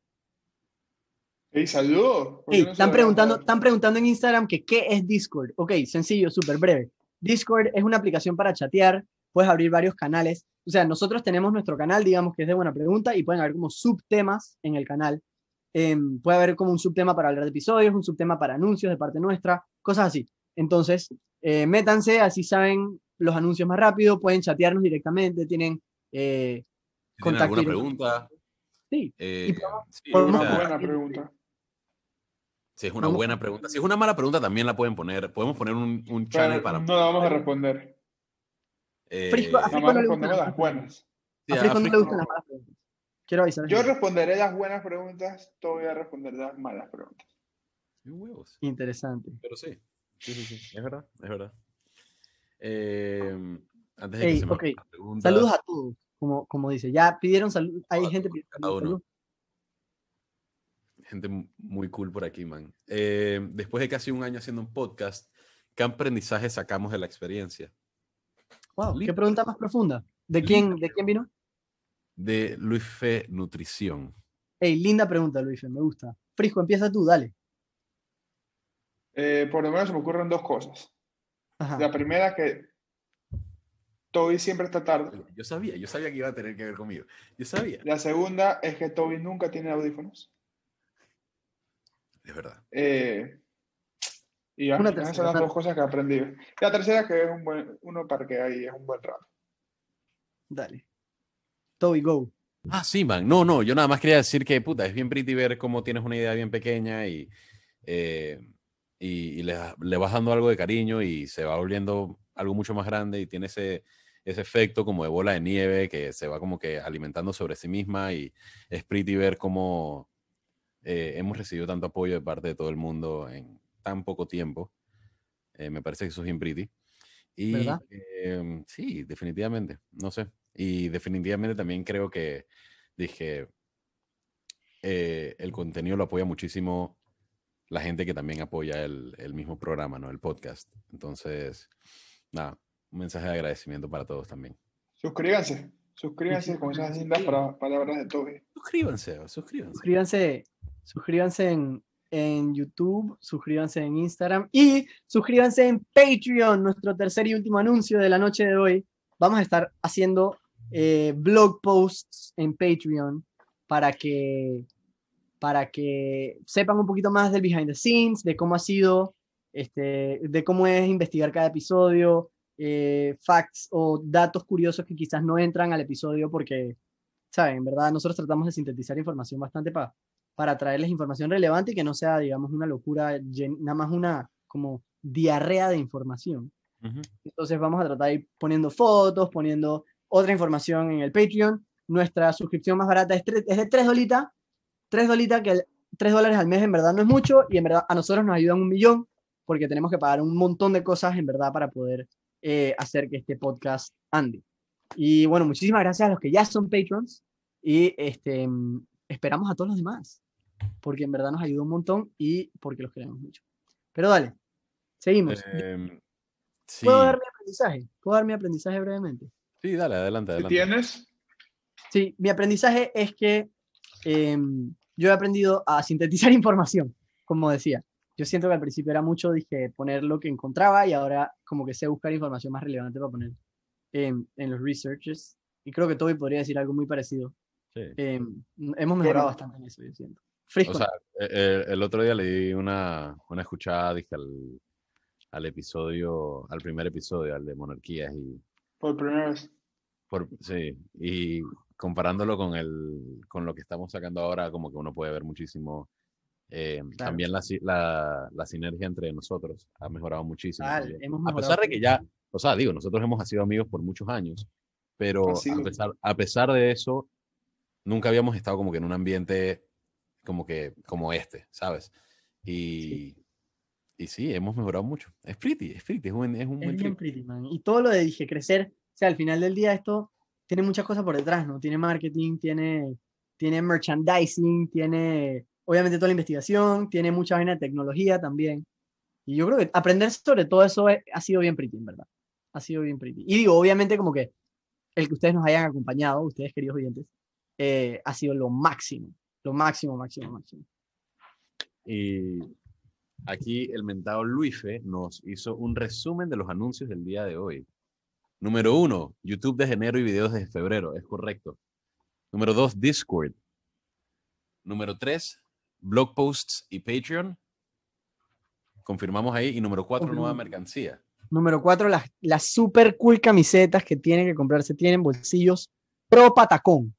Hey, saludos. ¿Por qué Ey, no se están preguntando, están preguntando en Instagram que qué es Discord. Ok, sencillo, súper breve. Discord es una aplicación para chatear, puedes abrir varios canales. O sea, nosotros tenemos nuestro canal, digamos que es de buena pregunta, y pueden haber como subtemas en el canal. Em, puede haber como un subtema para hablar de episodios, un subtema para anuncios de parte nuestra, cosas así. Entonces, eh, métanse, así saben los anuncios más rápido, pueden chatearnos directamente, tienen... eh, Si tienen Contacto alguna pregunta. sí, eh, podemos- sí, podemos o sea, Una buena pregunta. si es una buena pregunta. Si es una mala pregunta, también la pueden poner. Podemos poner un, un channel Pero para. no la vamos a responder. eh, Frisco- a Frisco no le respondemos gustan las buenas. sí, a a Frisco no le Frisco- gustan las malas preguntas. Quiero avisar. Yo responderé las buenas preguntas, tú voy a responder las malas preguntas. Huevos. Interesante. Pero sí. Sí, sí, sí. Es verdad, es verdad. Eh, antes de Ey, que se me preguntas, Saludos a todos, como, como dice. Ya pidieron salud. Hay A gente todos, pidiendo salud, gente mu- muy cool por aquí, man. Eh, después de casi un año haciendo un podcast, ¿qué aprendizaje sacamos de la experiencia? Wow, qué pregunta más profunda. ¿De quién, ¿De quién vino? De Luis Fe Nutrición. Ey, linda pregunta, Luis, me gusta. Frisco, empieza tú, dale. Eh, por lo menos se me ocurren dos cosas. Ajá. La primera que Toby siempre está tarde. Yo sabía, yo sabía que iba a tener que ver conmigo. Yo sabía. La segunda es que Toby nunca tiene audífonos. Es verdad. Eh, y ya, Una esas tercera, son las dos cosas que aprendí. La tercera que es un buen, uno para que ahí es un buen rato. Dale. Toby, go. Ah, sí, man. No, no, yo nada más quería decir que, puta, es bien pretty ver cómo tienes una idea bien pequeña y, eh, y, y le, le vas dando algo de cariño y se va volviendo algo mucho más grande y tiene ese, ese efecto como de bola de nieve que se va como que alimentando sobre sí misma y es pretty ver cómo eh, hemos recibido tanto apoyo de parte de todo el mundo en tan poco tiempo. Eh, me parece que eso es bien pretty. Y ¿Verdad? em, sí, definitivamente, no sé. Y definitivamente también creo que dije, eh, el contenido lo apoya muchísimo la gente que también apoya el, el mismo programa, ¿no? El podcast. Entonces, nada, un mensaje de agradecimiento para todos también. Suscríbanse. Suscríbanse con esas lindas *laughs* para- palabras de Toby. Suscríbanse, suscríbanse. Suscríbanse, suscríbanse en, en YouTube, suscríbanse en Instagram y suscríbanse en Patreon, nuestro tercer y último anuncio de la noche de hoy. Vamos a estar haciendo eh, blog posts en Patreon para que, para que sepan un poquito más del behind the scenes, de cómo ha sido, este, de cómo es investigar cada episodio, eh, facts o datos curiosos que quizás no entran al episodio porque ¿saben? En verdad, nosotros tratamos de sintetizar información bastante pa- para traerles información relevante y que no sea, digamos, una locura, nada más una como diarrea de información. Entonces vamos a tratar de ir poniendo fotos, poniendo otra información en el Patreon. Nuestra suscripción más barata es, es de 3 dolitas. 3 dolitas, que el- 3 dólares al mes en verdad no es mucho y en verdad a nosotros nos ayudan un millón porque tenemos que pagar un montón de cosas en verdad para poder eh, hacer que este podcast ande. Y bueno, muchísimas gracias a los que ya son patrons y este, esperamos a todos los demás porque en verdad nos ayuda un montón y porque los queremos mucho. Pero dale, seguimos. Em, sí, ¿Puedo dar mi aprendizaje? ¿Puedo dar mi aprendizaje brevemente? Sí, dale, adelante, ¿Qué adelante. tienes? Sí, mi aprendizaje es que em, yo he aprendido a sintetizar *laughs* información, como decía. Yo siento que al principio era mucho, dije, poner lo que encontraba y ahora como que sé buscar información más relevante para poner en, en los researches. Y creo que Toby podría decir algo muy parecido. Sí. Em, hemos mejorado bastante en eso, yo siento. Frisco, O sea, e- e- el, otro día le di una, una escuchada, dije, al, al episodio, al primer episodio, al de monarquías, y Por primera vez. por, sí, y comparándolo con el, con lo que estamos sacando ahora, como que uno puede ver muchísimo. eh, Claro. También la, la, la sinergia entre nosotros ha mejorado muchísimo. También. hemos A mejorado pesar de que ya, o sea, digo, nosotros hemos sido amigos por muchos años, pero a es. pesar, a pesar de eso, nunca habíamos estado como que en un ambiente como que, como este, ¿sabes? Y, y sí, hemos mejorado mucho. Es pretty, es pretty, es un, es un Es buen bien pretty, man. Y todo lo de dije crecer, o sea, al final del día esto tiene muchas cosas por detrás, ¿no? Tiene marketing, tiene, tiene merchandising, tiene obviamente toda la investigación, tiene mucha vaina de tecnología también. Y yo creo que aprender sobre todo eso es- ha sido bien pretty, en verdad. Ha sido bien pretty. Y digo, obviamente como que el que ustedes nos hayan acompañado, ustedes queridos oyentes, eh, ha sido lo máximo, lo máximo, máximo, máximo. Y aquí el mentado Luife nos hizo un resumen de los anuncios del día de hoy. Número uno, YouTube de enero y videos de febrero, es correcto. Número dos, Discord. Número tres, blog posts y Patreon. Confirmamos ahí. Y número cuatro, nueva mercancía. Número cuatro, las, las super cool camisetas que tienen que comprarse, tienen bolsillos pro patacón.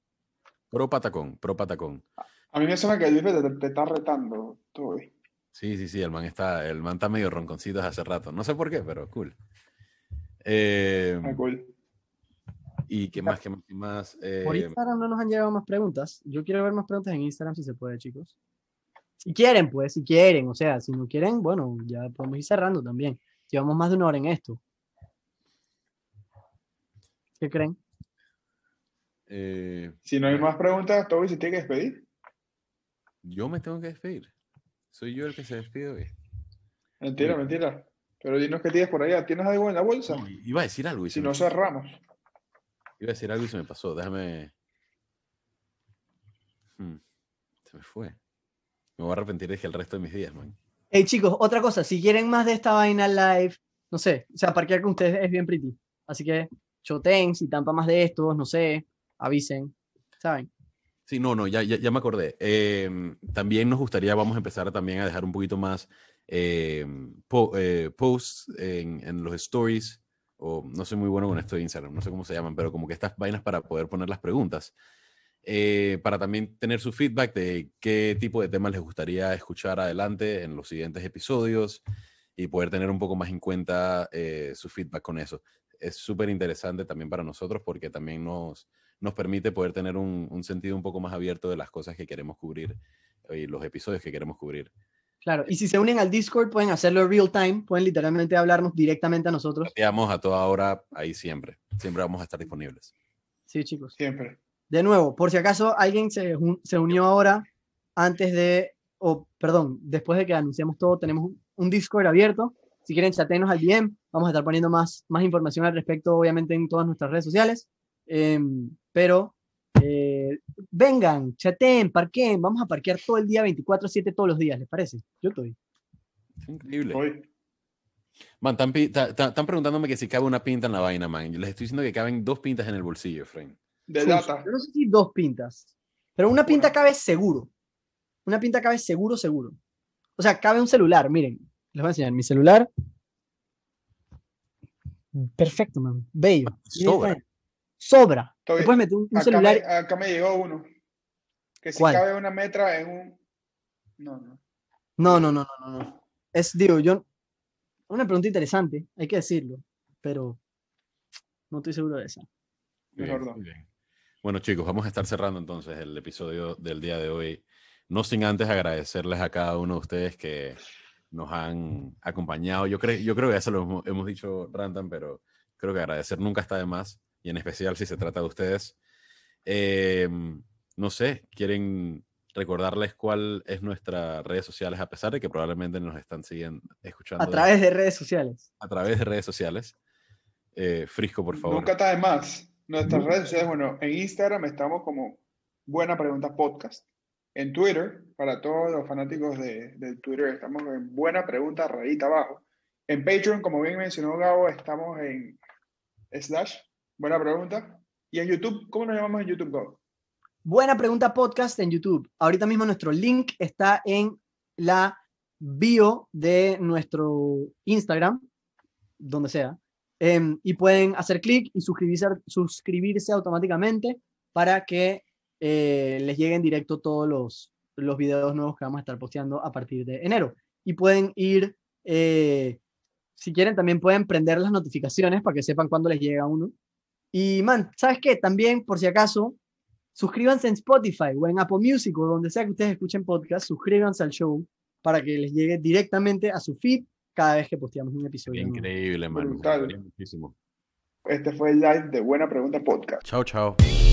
Pro Patacón, Pro Patacón. A mí me suena que Luis te, te está retando, Toby. Sí, sí, sí, el man está, el man está medio ronconcito desde hace rato. No sé por qué, pero cool. Eh, Ah, cool. ¿Y qué más, qué más, qué más? Por Eh, Instagram no nos han llegado más preguntas. Yo quiero ver más preguntas en Instagram si se puede, chicos. Si quieren, pues, si quieren. O sea, si no quieren, bueno, ya podemos ir cerrando también. Llevamos más de una hora en esto. ¿Qué creen? eh, Si no hay más preguntas, Toby se tiene que despedir. yo me tengo que despedir. Soy yo el que se despide hoy. Mentira, Uy. mentira. Pero dinos qué tienes por allá. ¿Tienes algo en la bolsa? No, iba a decir algo y se Si no cerramos. Iba a decir algo y se me pasó. Déjame. Hmm, Se me fue. Me voy a arrepentir de que el resto de mis días, man. Hey, chicos, otra cosa. Si quieren más de esta vaina live, no sé. O sea, parquear con ustedes es bien pretty. Así que, choten, si tampa más de estos, no sé, avisen. ¿Saben? Sí, no, no, ya, ya, ya me acordé. Em, también nos gustaría, vamos a empezar también a dejar un poquito más em, po- eh, posts en, en los stories, o no soy muy bueno con esto de Instagram, no sé cómo se llaman, pero como que estas vainas para poder poner las preguntas, eh, para también tener su feedback de qué tipo de temas les gustaría escuchar adelante en los siguientes episodios y poder tener un poco más en cuenta eh, su feedback con eso. Es súper interesante también para nosotros porque también nos, nos permite poder tener un, un sentido un poco más abierto de las cosas que queremos cubrir y los episodios que queremos cubrir. Claro. Y si se unen al Discord, pueden hacerlo real time. Pueden literalmente hablarnos directamente a nosotros. Chateamos a toda hora ahí siempre. Siempre vamos a estar disponibles. Sí, chicos. Siempre. De nuevo, por si acaso alguien se, se unió ahora, antes de, o perdón, después de que anunciamos todo, tenemos un, Discord abierto. Si quieren, chatenos al DM. Vamos a estar poniendo más, más información al respecto, obviamente, en todas nuestras redes sociales. Em, pero eh, vengan, chateen, parqueen. Vamos a parquear todo el día 24-7 todos los días, ¿les parece? Yo estoy. Es increíble. Hoy. Man, están, preguntándome que si cabe una pinta en la vaina, man. Yo les estoy diciendo que caben dos pintas en el bolsillo, Frank. De data. Yo no sé si dos pintas, pero una pinta cabe seguro. Una pinta cabe seguro, seguro. O sea, cabe un celular, miren. Les voy a enseñar mi celular. Perfecto, man. Bello. Sobra. Sobra. Estoy- Te puedes meter un, un Acá celular. me, acá me llegó uno. Que si ¿Cuál? cabe una metra en un. No, no. No, no, no, no, no, no. Es, digo, yo. Una pregunta interesante, hay que decirlo. pero no estoy seguro de esa. Bien, no. bien. Bueno, chicos, vamos a estar cerrando entonces el episodio del día de hoy. No sin antes agradecerles a cada uno de ustedes que nos han acompañado. Yo, creo yo creo que ya se lo hemos, hemos dicho, Rantan, pero creo que agradecer nunca está de más, y en especial si se trata de ustedes. Eh, no sé, ¿quieren recordarles cuál es nuestras redes sociales, a pesar de que probablemente nos están siguiendo, escuchando A través de redes sociales. a través de redes sociales? Eh, Frisco, por favor. Nunca está de más. Nuestras Nunca redes sociales, bueno, en Instagram estamos como Buena Pregunta Podcast. En Twitter, para todos los fanáticos de, Twitter, estamos en Buena Pregunta, rayita abajo. En Patreon, como bien mencionó Gabo, estamos en slash Buena Pregunta. Y en YouTube, ¿cómo nos llamamos en YouTube, Gabo? Buena pregunta podcast en YouTube. Ahorita mismo nuestro link está en la bio de nuestro Instagram, donde sea. Em, y pueden hacer clic y suscribirse, suscribirse automáticamente para que eh, les lleguen directo todos los, los videos nuevos que vamos a estar posteando a partir de enero. Y pueden ir, eh, si quieren, también pueden prender las notificaciones para que sepan cuándo les llega uno. Y, man, ¿sabes qué? También, por si acaso, suscríbanse en Spotify o en Apple Music o donde sea que ustedes escuchen podcast, suscríbanse al show para que les llegue directamente a su feed cada vez que posteamos un episodio. Increíble, man. muchísimo. Este fue el live de Buena Pregunta Podcast. Chao, chao.